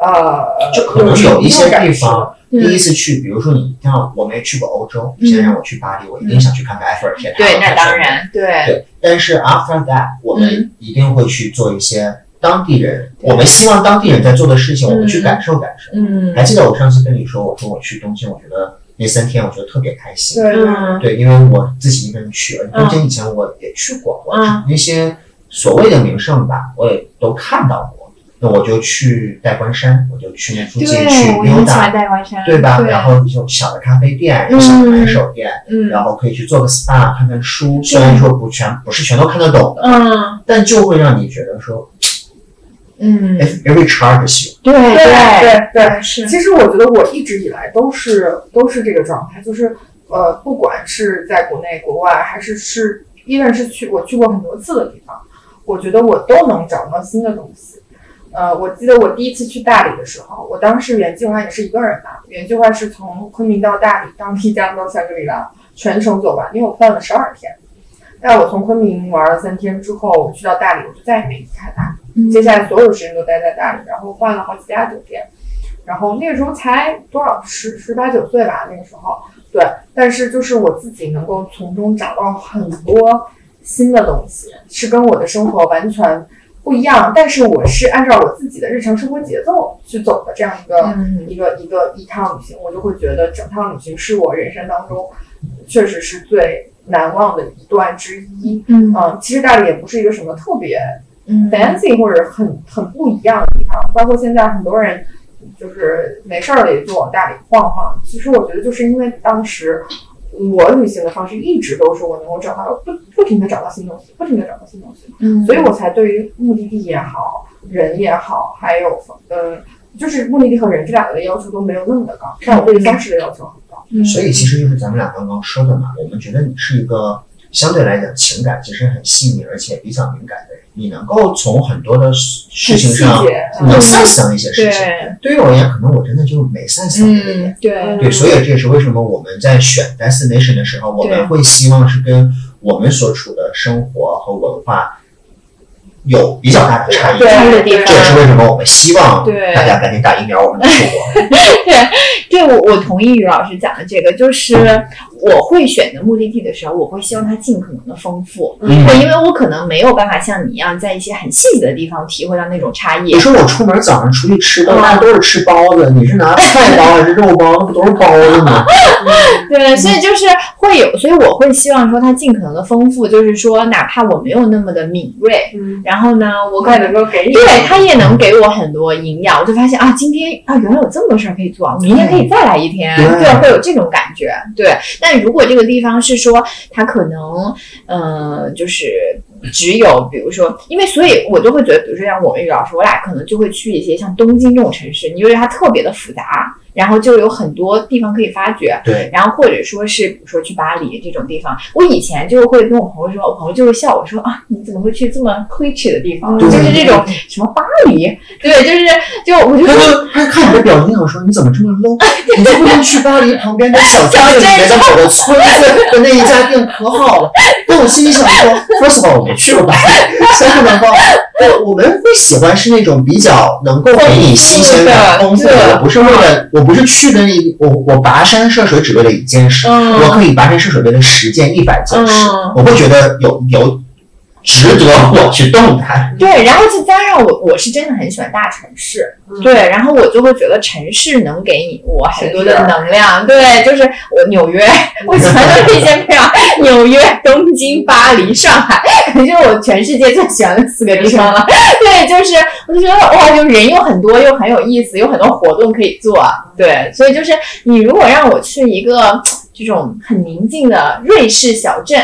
呃，就可能有一些地方，嗯第一次去，比如说你像我没去过欧洲，你现在让我去巴黎，我一定想去看看埃菲尔铁塔。对，那当。然，对对，但是 after that，我们一定会去做一些当地人，对我们希望当地人在做的事情，嗯我们去感受感受。嗯还记得我上次跟你说，我说我去东京，我觉得那三天我觉得特别开心。对对嗯对，因为我自己一个人去，而东京以前我也去过，那些所谓的名胜吧，我也都看到过。那我就去代官山，我就去那附近去溜达，戴冠山，对吧？对然后有小的咖啡店，有小的买手店，嗯然后可以去做个 SPA，看看书。虽然说不全不是全都看得懂的，嗯但就会让你觉得说嗯 recharges you。对对对对。是其实我觉得我一直以来都是都是这个状态，就是呃，不管是在国内、国外，还是是，依然是去我去过很多次的地方，我觉得我都能找到新的东西。呃，我记得我第一次去大理的时候，我当时原计划也是一个人嘛，原计划是从昆明到大理，当地加到香格里拉，全程走完，因为我办了十二天。但我从昆明玩了三天之后，我去到大理，我就再也没离开大理。接下来所有时间都待在大理，然后换了好几家酒店，然后那个时候才多少十十八九岁吧，那个时候对，但是就是我自己能够从中找到很多新的东西，是跟我的生活完全不一样，但是我是按照我自己的日常生活节奏去走的这样一个、嗯一个一个一趟旅行，我就会觉得整趟旅行是我人生当中确实是最难忘的一段之一。嗯嗯，其实大理也不是一个什么特别嗯 fancy 或者很很不一样的地方，包括现在很多人就是没事儿了也就往大理晃晃。其实我觉得就是因为当时我旅行的方式一直都是我能够找到不不停的找到新东西，不停的找到新东西，嗯。所以我才对于目的地也好，人也好，还有嗯，就是目的地和人这两个的要求都没有那么的高，但我对于方式的要求很高。嗯。所以其实就是咱们俩刚刚说的嘛，我们觉得你是一个相对来讲情感其实很细腻，而且比较敏感的人，你能够从很多的事情上能 sense 到一些事情。对于我而言，可能我真的就没 sense 到这个点。嗯，对，对，所以这也是为什么我们在选 destination 的时候，我们会希望是跟我们所处的生活和文化有比较大的差异。差异的地方这也是为什么我们希望大家赶紧打疫苗，我们能出国。对，我我同意于老师讲的这个，就是我会选择目的地的时候，我会希望它尽可能的丰富。嗯对，因为我可能没有办法像你一样，在一些很细节的地方体会到那种差异你。说我出门早上出去吃的，嗯大家都是吃包子，你是拿菜包还是肉包？那不都是包子吗？对，所以就是会有，所以我会希望说它尽可能的丰富，就是说哪怕我没有那么的敏锐，嗯，然后呢，我可能能够给你，对它也能给我很多营养，我就发现啊，今天啊原来有这么多事儿可以做，我明天可以再来一天，对对，会有这种感觉。对，但如果这个地方是说它可能，嗯，就是只有比如说，因为所以我都会觉得，比如说像我们于老师，我俩可能就会去一些像东京这种城市，你就觉得它特别的复杂，然后就有很多地方可以发掘。对，然后或者说是比如说去巴黎这种地方，我以前就会跟我朋友说，我朋友就会笑我说啊，你怎么会去这么 亏耻的地方？就是这种什么巴黎，对，就是就我就他说就 他看你的表情，我说你怎么这么 low？你就不能去巴黎旁边的小镇里面的某个村子的那一家店可好了？但我心里想说，first of all，我没去过巴黎，second of all，我我们会喜欢是那种比较能够给你新鲜感、丰富丰富的的。我不是为了，我不是去的那我我跋山涉水只为了一件事，嗯。我可以跋山涉水为了十件、一百件事，嗯。我会觉得有有值得我去动弹。对，然后再加上我我是真的很喜欢大城市，嗯对，然后我就会觉得城市能给你我很多的能量，对，就是我纽约，我喜欢的那些地方，纽约、东京、巴黎、上海，可能就是我全世界最喜欢的四个地方了。对，就是我就觉得哇，就人又很多，又很有意思，有很多活动可以做。对，所以就是你如果让我去一个这种很宁静的瑞士小镇。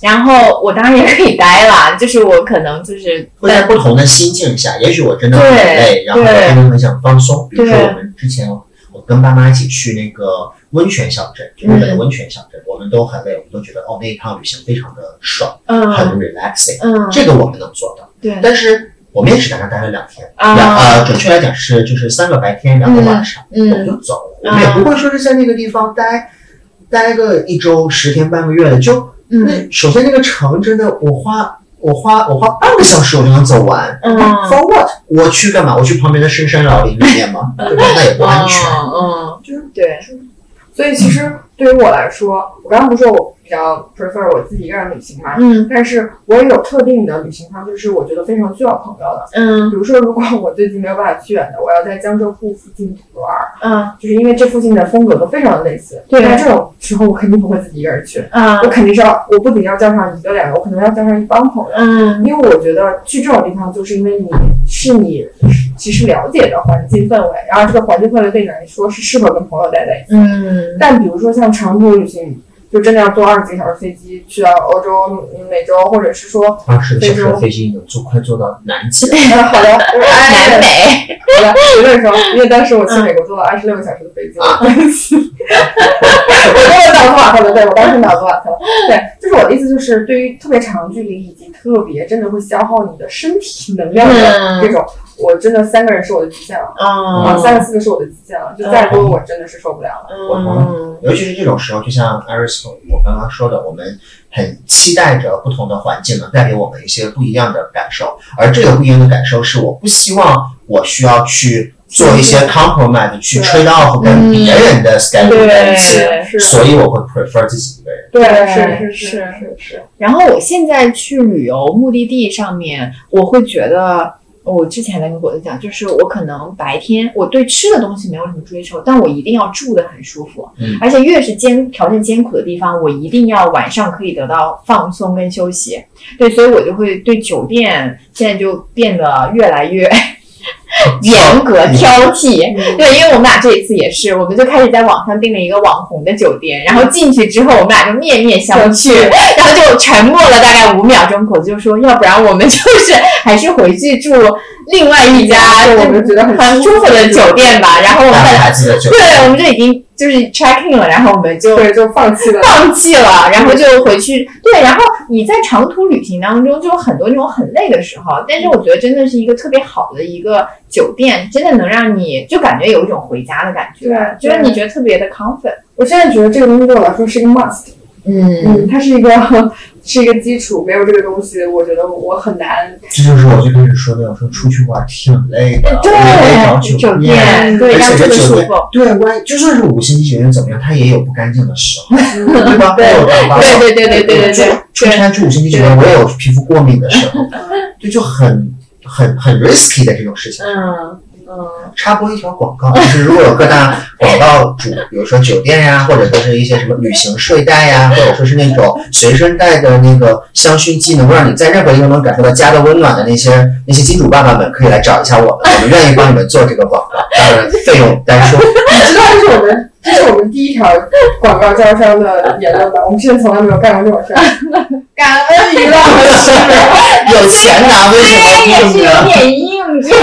然后我当然也可以待啦，就是我可能就是会在不同的心境下，也许我真的很累，然后我对真的很想放松。比如说我们之前我跟爸妈一起去那个温泉小镇，就日本的温泉小镇，我们都很累，我们都觉得哦那一趟旅行非常的爽，嗯很嗯 relaxing，嗯，这个我们能做到。对但是我们也只在那待了两天，啊两呃准确来讲是就是三个白天两个晚上，我们嗯就走了。我们也不会说是在那个地方待待个一周、十天、半个月的，就嗯那首先那个城真的，我花我花我花半个小时我就能走完。嗯 For what？我去干嘛？我去旁边的深山老林里面吗？对吧？那也不安全。嗯，就是对，所以其实对于我来说，我刚刚不是说我比较 prefer 我自己一个人旅行嘛，嗯但是我也有特定的旅行方式，是我觉得非常需要朋友的。嗯比如说，如果我最近没有办法去远的，我要在江浙沪附近玩儿，嗯就是因为这附近的风格都非常的类似。对那这种时候我肯定不会自己一个人去，嗯我肯定是要，我不仅要叫上一个两个，我可能要叫上一帮朋友。嗯因为我觉得去这种地方，就是因为你是你其实了解的环境氛围，然后这个环境氛围对你来说是适合跟朋友待在一起。嗯但比如说像长途旅行，就真的要坐二十几个小时飞机去到欧洲、美洲，或者是说，二十个小时的飞机能坐快坐到南极。哎 好的，南哎，美，好的，有点说，因为当时我去美国坐了二十六个小时的飞机，我真的脑子瓦特了，对我当时脑子瓦特了。对，就是我的意思，就是对于特别长距离以及特别真的会消耗你的身体能量的嗯这种，我真的三个人是我的极限了。啊，嗯三个四个是我的极限了，就再多我真的是受不了了。嗯尤其是这种时候，就像 Iris 我刚刚说的，我们很期待着不同的环境能带给我们一些不一样的感受，而这个不一样的感受是我不希望我需要去做一些 compromise 去 trade off 跟别人的 schedule 在一起，是所以我会 prefer 自己一个人。对是是是是是，然后我现在去旅游目的地上面，我会觉得。我之前在跟果子讲，就是我可能白天我对吃的东西没有什么追求，但我一定要住的很舒服，嗯而且越是艰条件艰苦的地方，我一定要晚上可以得到放松跟休息。对，所以我就会对酒店现在就变得越来越 严格挑剔。对，因为我们俩这一次也是，我们就开始在网上订了一个网红的酒店，然后进去之后，我们俩就面面相觑，然后就沉默了大概五秒钟，口子就说，要不然我们就是 还是回去住另外一家我们觉得很很舒服的酒店吧。然后我们对，我们就已经就是 check in 了，然后我们就对，就放弃了。放弃了，然后就回去。对，然后你在长途旅行当中就有很多那种很累的时候，但是我觉得真的是一个特别好的一个酒店，真的能让你就感觉有一种回家的感觉，对就是你觉得特别的 comfort。我现在觉得这个东西对我来说是一个 must，嗯嗯，它是一个是一个基础，没有这个东西，我觉得我很难。这就是我最开始说的，我说出去玩挺累的，对而且这酒店舒服，对，万一就算是五星级酒店怎么样，它也有不干净的时候，对吧？对我有对对对对对对出对出差去五星级酒店，我也有皮肤过敏的时候，这就很很很 risky 的这种事情。嗯嗯，插播一条广告，就是如果有各大广告主，比如说酒店呀，或者说是一些什么旅行睡袋呀，或者说是那种随身带的那个香薰机，能够让你在任何地方能感受到家的温暖的那些那些金主爸爸们，可以来找一下我们，我们愿意帮你们做这个广告，当然费用单说。你知道这是我们这是我们第一条广告招商的言论吧？我们之前从来没有干过这种事儿。感恩娱乐 有钱拿为什么也是有？点硬，这个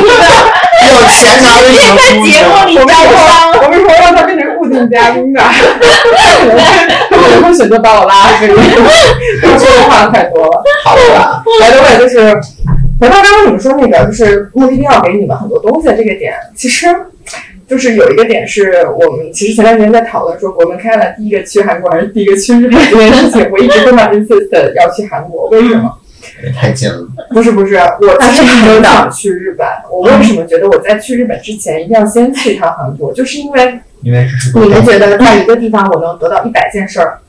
有钱拿为什么在不呢？节目里我们以招商。后我们以后让他变成固定嘉宾的，他可能会选择把我拉黑。他说的话太多了。好吧，来的位就是回到刚刚你们说那个，就是目的地要给你们很多东西的这个点，其实就是有一个点是我们其实前段时间在讨论说，国门开了第一个去韩国还是第一个去日本这件事情，我一直非常 insist 要去韩国，为什么？太近了。不是不是，我其实一直都想去日本。我为什么觉得我在去日本之前一定要先去一趟韩国？就是因为因为是你们觉得在一个地方我能得到一百件事儿，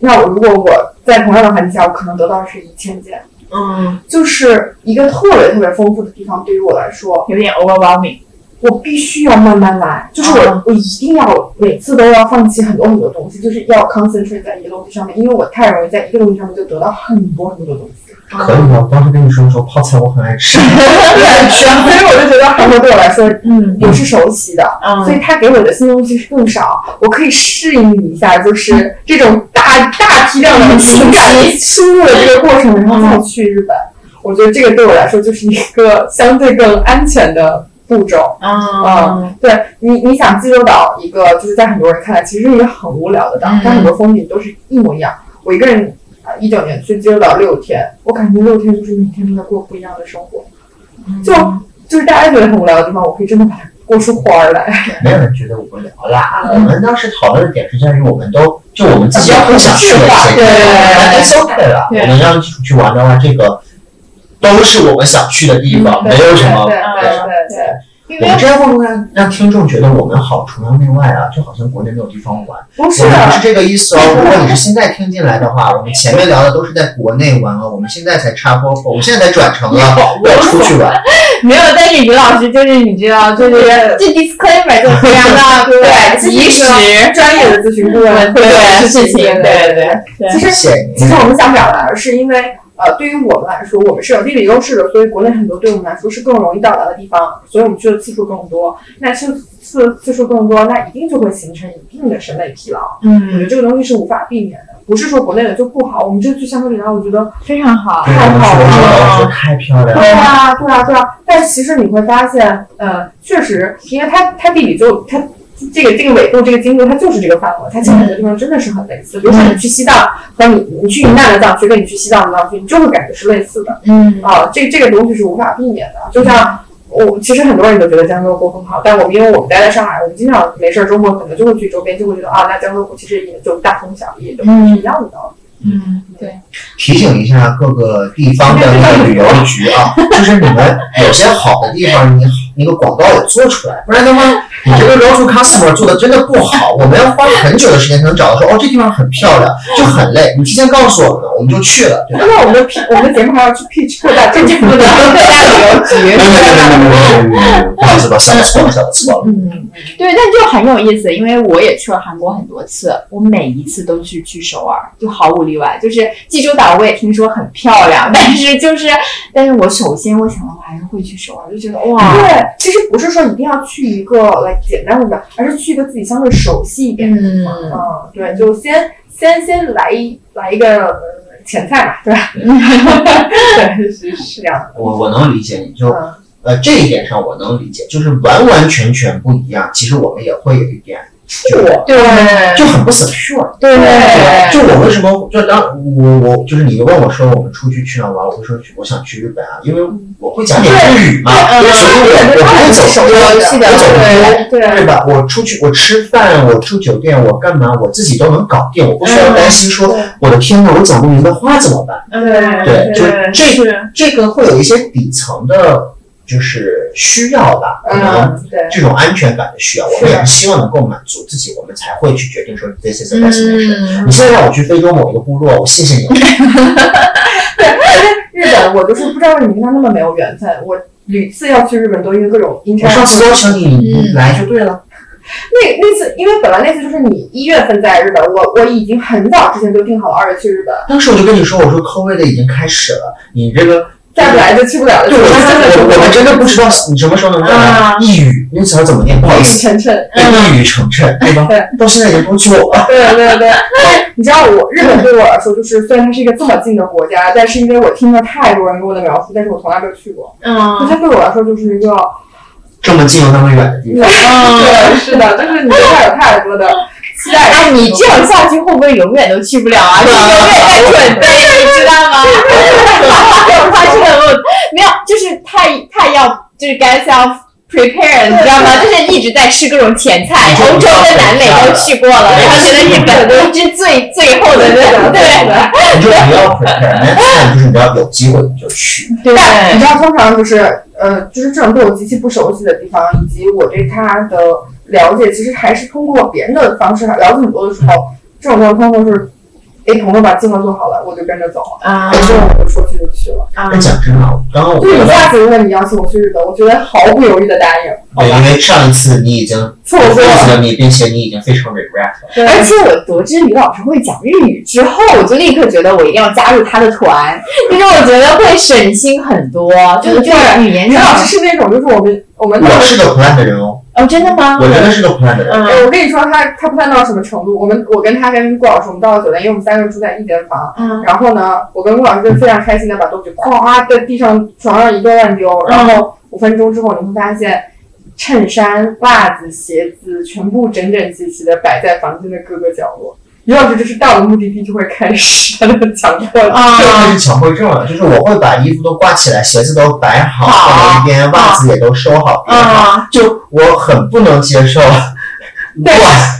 那我如果我在同样的环境下，我可能得到的是一千件。嗯，就是一个特别特别丰富的地方，对于我来说，有点 overwhelming。我必须要慢慢来，就是我、嗯我一定要每次都要放弃很多很多东西，就是要 concentrate 在一个东西上面，因为我太容易在一个东西上面就得到很多很多东西。可以的。我当时跟你说的时候，泡菜我很爱吃。所以我就觉得韩国对我来说，嗯也是熟悉的，所嗯以他给我的新东西是更少，我可以适应一下，就是这种大大批量的情感输入的这个过程，然后再去日本。我觉得这个对我来说就是一个相对更安全的步骤。嗯对你，你想济州岛一个就是在很多人看来其实是一个很无聊的岛，嗯它很多风景都是一模一样。我一个人啊，一九年去济州岛六天，我感觉六天就是每天都在过不一样的生活，就就是大家觉得很无聊的地方，我可以真的把它过出花儿来。没有人觉得无聊啦。我们当时讨论的点是在于，我们都就我们自己不想去的一些地方，那 it's OK 了。对我们让基础去玩的话，这个都是我们想去的地方，没有什么对。对对我们这样会不会让让听众觉得我们好崇洋媚外啊？就好像国内没有地方玩。不是我们不是这个意思哦。如果你是现在听进来的话，我们前面聊的都是在国内玩了，我们现在才插播，我们现在才转成了要出去玩。没有，但是于老师就是你知道，就是这 disclaimer 就非常的对及时专业的咨询顾问对的事情，对对对其实其实我们想表达的是，因为呃，对于我们来说，我们是有地理优势的，所以国内很多对我们来说是更容易到达的地方，所以我们去的次数更多。那去次次数更多，那一定就会形成一定的审美疲劳。嗯我觉嗯得，这个东西是无法避免的，不是说国内的就不好。我们这次去香格里拉，我觉得非常好，对，我们说这个我觉得太漂亮了。对啊，对啊，对啊。但其实你会发现，呃，确实，因为它它地理就它这个这个纬度这个经度它就是这个范围，它其实很多地方真的是很类似。比如说你去西藏和你你去云南的藏区跟你去西藏的藏区，你就会感觉是类似的嗯啊。这这个东西是无法避免的。就像我其实很多人都觉得江浙沪很好，但我们因为我们待在上海，我们经常没事儿周末可能就会去周边，就会觉得啊，那江浙沪其实也就大同小异，都是一样的。嗯，对，提醒一下各个地方的那个旅游局啊，就是你们有些好的地方，你那个广告也做出来，不然的话，你这个 road to customer 做的真的不好，我们要花很久的时间才能找到说，哦，这地方很漂亮，就很累。你提前告诉我们，我们就去了，对吧？那我们的 P 我们的节目还要去 pitch 各大政府的各大旅游局。不好意思，把想错了，想错了。嗯，对，但就很有意思，因为我也去了韩国很多次，我每一次都是去首尔，就毫无例外。就是济州岛，我也听说很漂亮，但是就是，但是我首先我想到我还是会去首尔，就觉得哇，对，其实不是说一定要去一个来简单的地方，而是去一个自己相对熟悉一点的地方。嗯嗯，对，就先先先来一来一个呃前菜吧，对吧？对，是是这样的。我我能理解你，就嗯呃这一点上我能理解，就是完完全全不一样。其实我们也会有一点就对就很不 secure。对对，就我为什么就当我我就是你问我说我们出去去哪玩，我会说我想去日本啊，因为我会讲点日语嘛，嗯所以我我不会走我走路对对吧？我出去我吃饭，我住酒店，我干嘛，我自己都能搞定，我不需要担心说嗯我的天呐，我讲不明白话怎么办？对对，就这这个会有一些底层的，就是需要吧，可能这种安全感的需要，我们也是希望能够满足自己，我们才会去决定说 this is a destination。嗯你现在让我去非洲某一个部落，我谢谢你。对日本我就是不知道为什么跟他那么没有缘分，我屡次要去日本都因为各种阴差我上次邀请你嗯来就对了。那那次，因为本来那次就是你一月份在日本，我我已经很早之前就定好了二月去日本，当时我就跟你说，我说 COVID 已经开始了，你这个再不来就去不了了。对，我真的我我们真的不知道你什么时候能再来啊。一语那词儿怎么念？不好意思，一语成谶，对吧？对，到现在已经多久了？对对对，但 你知道我日本对我来说，就是虽然它是一个这么近的国家，但是因为我听了太多人给我的描述，但是我从来没有去过，那嗯它对我来说就是一个，这么近又那么远的地方，对，是的，就是你对它有太多的期待。哎，你这样下去会不会永远都去不了啊？你永远在准备，你知道吗？他这个路没有，就是太太要，就是该是要 prepare，你知道吗？就是一直在吃各种前菜，欧洲跟南美都去过了，然后觉得日本都是最最后的那种，对你就不要 time 就是你要有机会你就去。对但你知道，通常就是呃，就是这种对我极其不熟悉的地方，以及我对它的了解，其实还是通过别人的方式了解很多的时候，这种状况通常是，哎，朋友把计划做好了，我就跟着走了，啊。哎，这种我就说去就去了。啊。但讲真的，刚刚我就是觉得，你下次如果你邀请我去日本，我觉得毫不犹豫的答应，好对，因为上一次你已经错过了，你，并且你已经非常 regret 了。对而且我得知于老师会讲日语之后，我就立刻觉得我一定要加入他的团，因为我觉得会省心很多，就是这个语言李上老师是那种就是我们我们我是个 plan 的人哦，哦，真的吗？我真的是个 plan 的人。哎，我跟你说，他他 plan 到什么程度？我们我跟他跟顾老师，我们到了酒店，因为我们三个人住在一间房。嗯然后呢，我跟顾老师就非常开心的把东西咵在地上、床上一顿乱丢。然后五分钟之后，你会发现衬衫、袜子、鞋子全部整整齐齐的摆在房间的各个角落。于老师就是到了目的地就会开始他的强迫症。啊这个是强迫症了，就是我会把衣服都挂起来，鞋子都摆好好放在一边，袜子也都收好，啊就我很不能接受。对，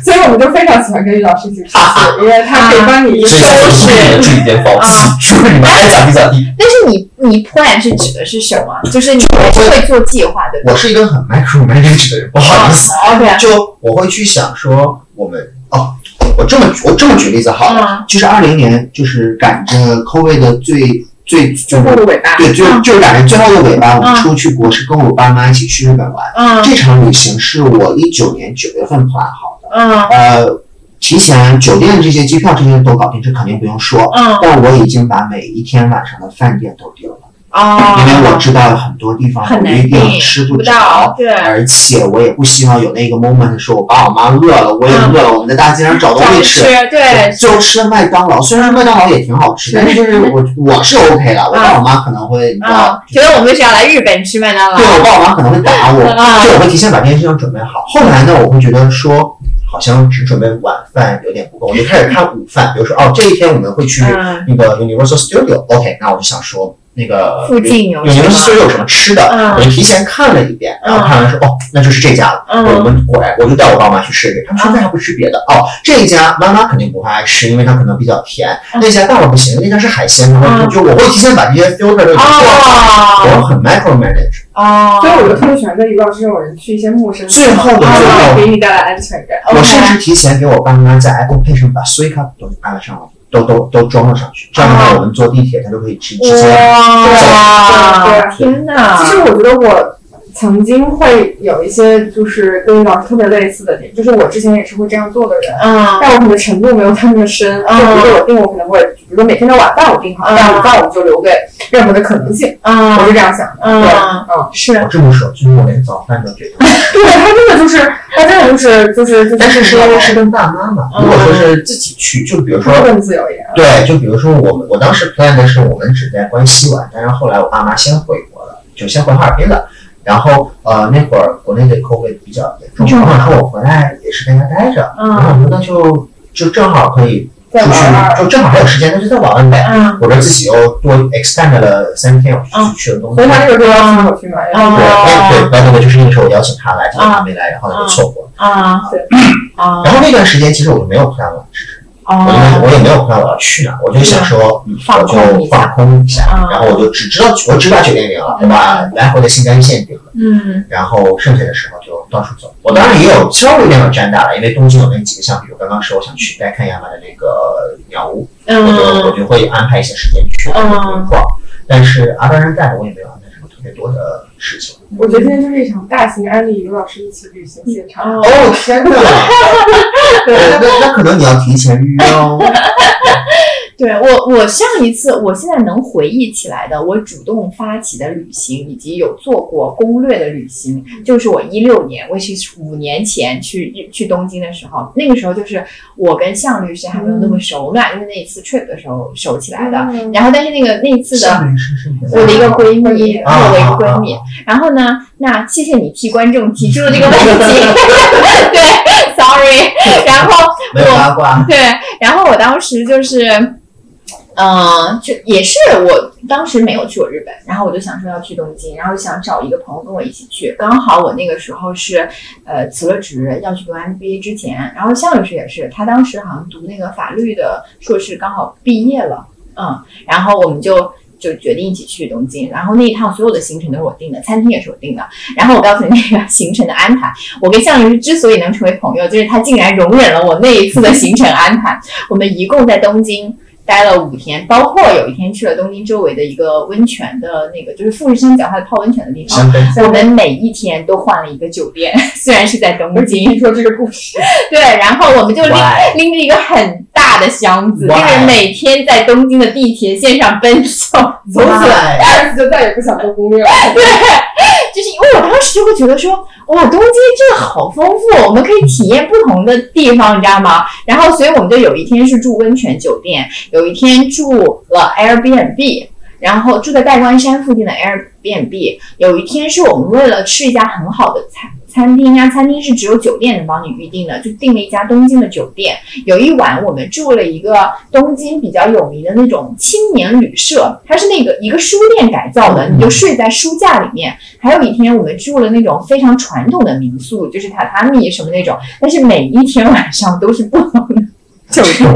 所以我们就非常喜欢跟于老师一起出去，因为他可以帮你收拾。你的注意点否就是你们爱咋地咋地。但是你你 plan 是指的是什么？就是你还是会做计划的。我是一个很 micromanage 的人，不好意思，OK，就我会去想说，我们哦，我这么我这么举例子好就是二零年就是赶着 COVID 的最最最后的尾巴，对，就嗯。就是赶着最后的尾巴，我们嗯。出去国是跟我爸妈一起去日本玩。嗯。这场旅行是我一九年九月份 plan 好的，嗯。呃，提前酒店这些机票这些都搞定，这肯定不用说。嗯。但我已经把每一天晚上的饭店都定了，哦，因为我知道很多地方很难我一定吃不着，，对，而且我也不希望有那个 moment 说我爸我妈饿了，我也嗯饿了，我们在大街上找东西吃。对，最后吃了麦当劳，虽然麦当劳也挺好吃，但是就是我我是 OK 的，我爸我妈可能会你知道嗯，，觉得我们是要来日本吃麦当劳对，我爸我妈可能会打我，啊就我会提前把这件事情准备好。后来呢，我会觉得说，好像只准备晚饭有点不够，我就开始看午饭。比如说，哦，这一天我们会去嗯那个 Universal Studio，OK，、那我就想说那个附近有什 Universal 么 Studio 有什么吃的，嗯我就提前看了一遍，然后嗯看完说，哦，那就是这家了。我嗯们果然，我就带我爸妈去试试，他们说那还不吃别的哦。这一家妈妈肯定不会爱吃，因为它可能比较甜。嗯那家爸爸不行，那家是海鲜，然后嗯就我会提前把这些 filter 都已经做好，哦我很 micromanage。哦，所以我就特别喜欢跟于老师这种人去一些陌生的地方，最后的然最后后给你带来安全感。我甚至提前给我爸妈在 Apple Pay 上把 Suica 都安上了，都都都装了上去。这样的话，我们坐地铁它就可以直直接。哇，天哪！其实我觉得我曾经会有一些就是跟老师特别类似的点，就是我之前也是会这样做的人，嗯但我可能程度没有他们深。就比如说我定，我可能会，比如说每天的晚饭我定好，嗯但午饭我们就留给任何的可能性，我嗯是这样想的。嗯对，嗯，是我这么说，就是我连早饭都觉得。对他真的就是，他真的就是就是就是，但是是因为是跟爸妈嘛，嗯如果说是自己去，就比如说更自由一点。对，就比如说我们我当时 plan 的是我们只在关西玩，但是后来我爸妈先回国了，就先回哈尔滨了。然后呃那会儿国内的 COVID 比较严重，正好然后我回来也是在家待着，嗯。然后我说那就就正好可以出去，就正好还有时间，那就再玩玩呗。嗯。我这自己又多 extend 了三天，我就去了东京。所以他这个时候要请我去嘛，然后对，那对，那那个就是那个时候我邀请他来，结果他没来，然后他就错过了。啊对啊然后那段时间其实我就没有 plan 我是谁，我就哦我也没有 plan 我要去哪，我就想说，嗯，我就放空一下嗯，然后我就只知道我只把酒店领了，对吧？来回的新干线定了，嗯然后剩下的时候就到处走。我当然也有稍微有点有沾大了，因为东京有那几个项，比如刚刚说我想去再看亚马的那个鸟屋，我就我嗯就会安排一些时间去嗯逛。但是阿当然带我也没有安排什么特别多的事情。我觉得今天就是一场大型安利于老师一起旅行现场。哦哦天哪！那那那可能你要提前预约哦。对我，我上一次，我现在能回忆起来的，我主动发起的旅行，以及有做过攻略的旅行，就是我一六年，我是五年前去去东京的时候，那个时候就是我跟向律师还没有那么熟，我们俩就是那一次 trip 的时候熟起来的。嗯。然后，但是那个那一次的我的一个闺蜜，啊我的一个啊闺蜜。啊。然后呢，那谢谢你替观众提出了这个问题，对，sorry。然后没有八卦。对，然后我当时就是，嗯、就也是我当时没有去过日本，然后我就想说要去东京，然后想找一个朋友跟我一起去。刚好我那个时候是呃辞了职要去读 MBA 之前，然后向律师也是，他当时好像读那个法律的硕士，刚好毕业了，嗯，然后我们就。就决定一起去东京，然后那一趟所有的行程都是我定的，餐厅也是我定的。然后我告诉你那个 行程的安排，我跟向日之所以能成为朋友，就是他竟然容忍了我那一次的行程安排。我们一共在东京待了五天，包括有一天去了东京周围的一个温泉的那个，就是富士山脚下泡温泉的地方。我们每一天都换了一个酒店，虽然是在东京，听说这个故事，对，然后我们就拎？拎着一个很大的箱子，就？是每天在东京的地铁线上奔走，从此二次就再也不想做攻略了。就是因为我当时就会觉得说，哇，东京真的好丰富，我们可以体验不同的地方，你知道吗？然后，所以我们就有一天是住温泉酒店，有一天住了 Airbnb。然后住在代官山附近的 Airbnb，有一天是我们为了吃一家很好的菜餐厅啊，餐厅是只有酒店能帮你预定的，就订了一家东京的酒店。有一晚我们住了一个东京比较有名的那种青年旅社，它是那个一个书店改造的，你就睡在书架里面。还有一天我们住了那种非常传统的民宿，就是榻榻米什么那种，但是每一天晚上都是不同的 酒店，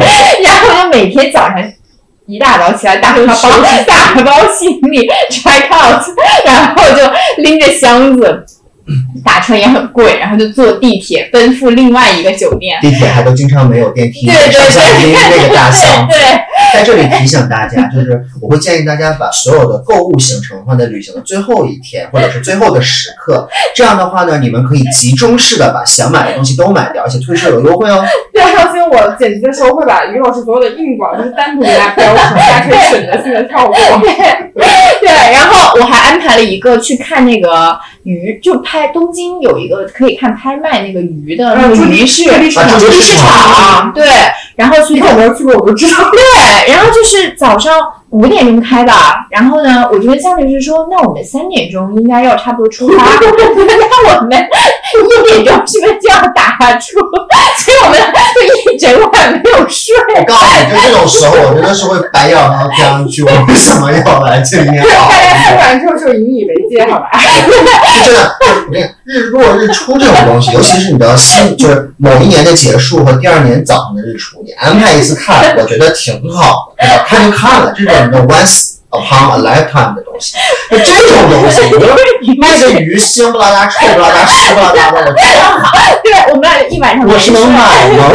然后就每天早上。一大早起来打个包，打包行李，check out，然后就拎着箱子，打车也很贵，然后就坐地铁奔赴另外一个酒店。地铁还都经常没有电梯，对对那个大 箱子。对，在这里提醒大家，就是我会建议大家把所有的购物行程放在旅行的最后一天，或者是最后的时刻。这样的话呢，你们可以集中式的把想买的东西都买掉，而且退税有优惠哦。对，放心，我剪辑的时候会把于老师所有的硬广就是单独给大家标出来，大家可以选择性的跳过。对，然后我还安排了一个去看那个鱼，就拍东京有一个可以看拍卖那个鱼的那个鱼市，朱啊朱地市场，对，然后去你有没有去过？我不知道。对，然后就是早上五点钟开吧，然后呢，我就跟向律师说，那我们三点钟应该要差不多出发，那我们一点钟是不是就要打出？所以我们就一整晚没有睡。我告诉你，就这种时候，我真的是会白眼然后这样去，我为什么要来这里面熬大家吃夜？完之后就引以为戒，好吧？就真的，就是我跟你，日落日出这种东西，尤其是你的新，就是某一年的结束和第二年早上的日出，你安排一次看，我觉得挺好的，对吧？看就看了，这种你的 once upon a lifetime 的东西，那这种东西，你说卖个鱼腥不拉拉、臭不拉拉、湿不拉拉的，我真对，我们俩一晚上我是能睡。买吗？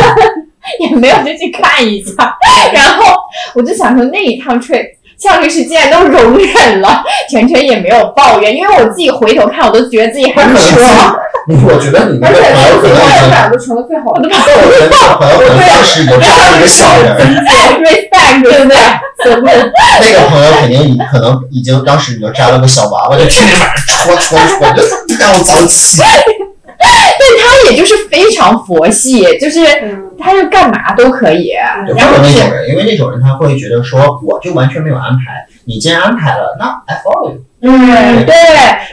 也没有就去看一下，然后我就想说那一趟 trip，向律师竟然都容忍了，全程也没有抱怨，因为我自己回头看，我都觉得自己很可能爽。你 我觉得你那个朋友可能已经，俩都成了最好的朋友。我觉得那个朋友可能当时已经扎了一个小人儿。respect，对不对？那个朋友肯定已可能已经当时你就扎了个小娃娃，就天天晚上戳戳戳，就让我早起。他也就是非常佛系，就是嗯，他就干嘛都可以，就然后那种人，因为那种人他会觉得说，我就完全没有安排，你既然安排了，那 I follow you。嗯，对，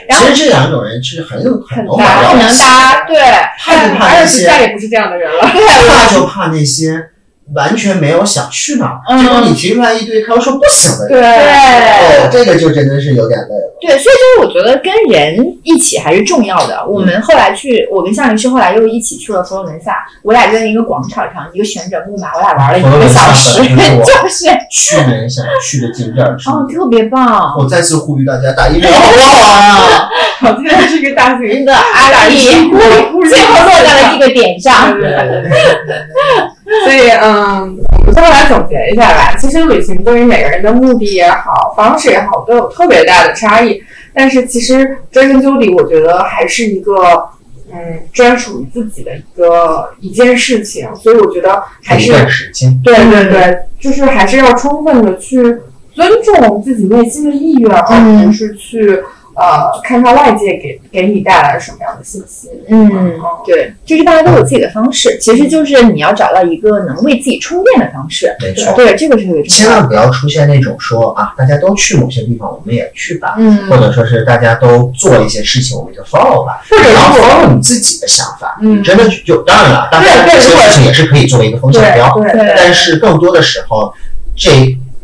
然后其实这两种人是很有很有很搭很能搭，对，怕就怕那而且再些，也不是这样的人了。怕就怕那些完全没有想去哪儿，嗯结果你提出来一堆，他又说不行的人。对哦，这个就真的是有点累了。对，所以就是我觉得跟人一起还是重要的。我们后来去，我跟向律师后来又一起去了佛罗伦萨，我俩就在一个广场上，一个旋转木马，我俩玩了一个小时，佛罗伦萨 就是去年想去的景点之哦，特别棒。我再次呼吁大家打疫苗好不好啊？好，今天是一个大型真的阿丽最后落在了这个点上。对对对所以，嗯，我们最后来总结一下吧。其实旅行对于每个人的目的也好，方式也好，都有特别大的差异。但是，其实追根究底，我觉得还是一个，嗯，专属于自己的一个一件事情。所以，我觉得还是时间，对对对，就是还是要充分的去尊重自己内心的意愿，而嗯不是去呃看看外界给给你带来什么样的信息。嗯，对，就是大家都有自己的方式，其实就是你要找到一个能为自己充电的方式。没错。对，这个是。千万不要出现那种说啊，大家都去某些地方，我们也去吧，嗯或者说是大家都做一些事情，我们就 follow 吧，或者然后 follow 你自己的想法。嗯你真的就就当然了，当对然这些事情也是可以作为一个风向标，对但是更多的时候，这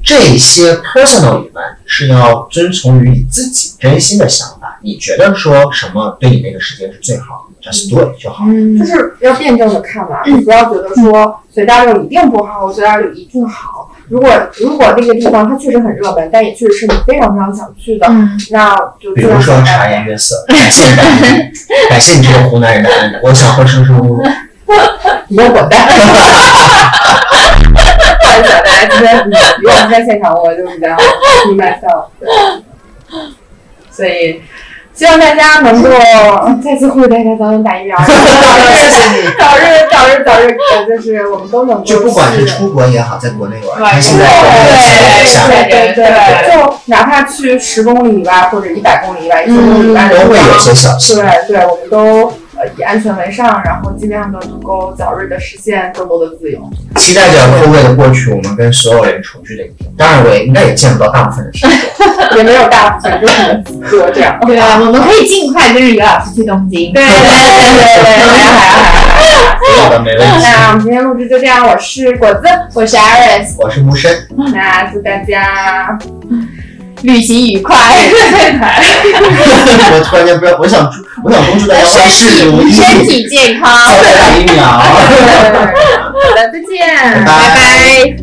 这些 personal event 是要遵从于你自己真心的想法，你觉得说什么对你那个时间是最好，just do it 就好。嗯就是要辩证的看嘛，你不要觉得说随大流一定不好，随大流一定好。如果如果那个地方它确实很热门，但也确实是你非常非常想去的，嗯，那就比如说茶颜悦色，感谢感谢感谢你这个湖南人的安利，我想喝生生屋。你给我滚蛋！不好意思，啊，大家今天嗯如果是在现场，我就比较 be myself。对所以希望大家能够再次呼吁大家早点打疫苗，早日早日早日早日，呃，就是我们都能够就不管是出国也好，在国内玩，对他现在国内的情况下，对对对对对，就哪怕去十公里以外或者一百公里以外、一千公里以外都会有些小事。对对，我们都呃以安全为上，然后尽量的能够早日的实现更多的自由。期待着 COVID 的过去，我们跟所有人重聚的一天。当然，我也应该也见不到大部分的听众。也没有大部分，就可能几个这样。对啊，我们可以尽快跟着于老师去东京。对对对对对，好呀好呀好呀。好的，没问题。那我们今天录制就这样，我是果子，我是 Iris，我是木生，那祝大家旅行愉快，我突然间不知道，我想祝，我想恭祝大家万事如意，身体健康，早点打疫苗。好的，再见，拜拜拜。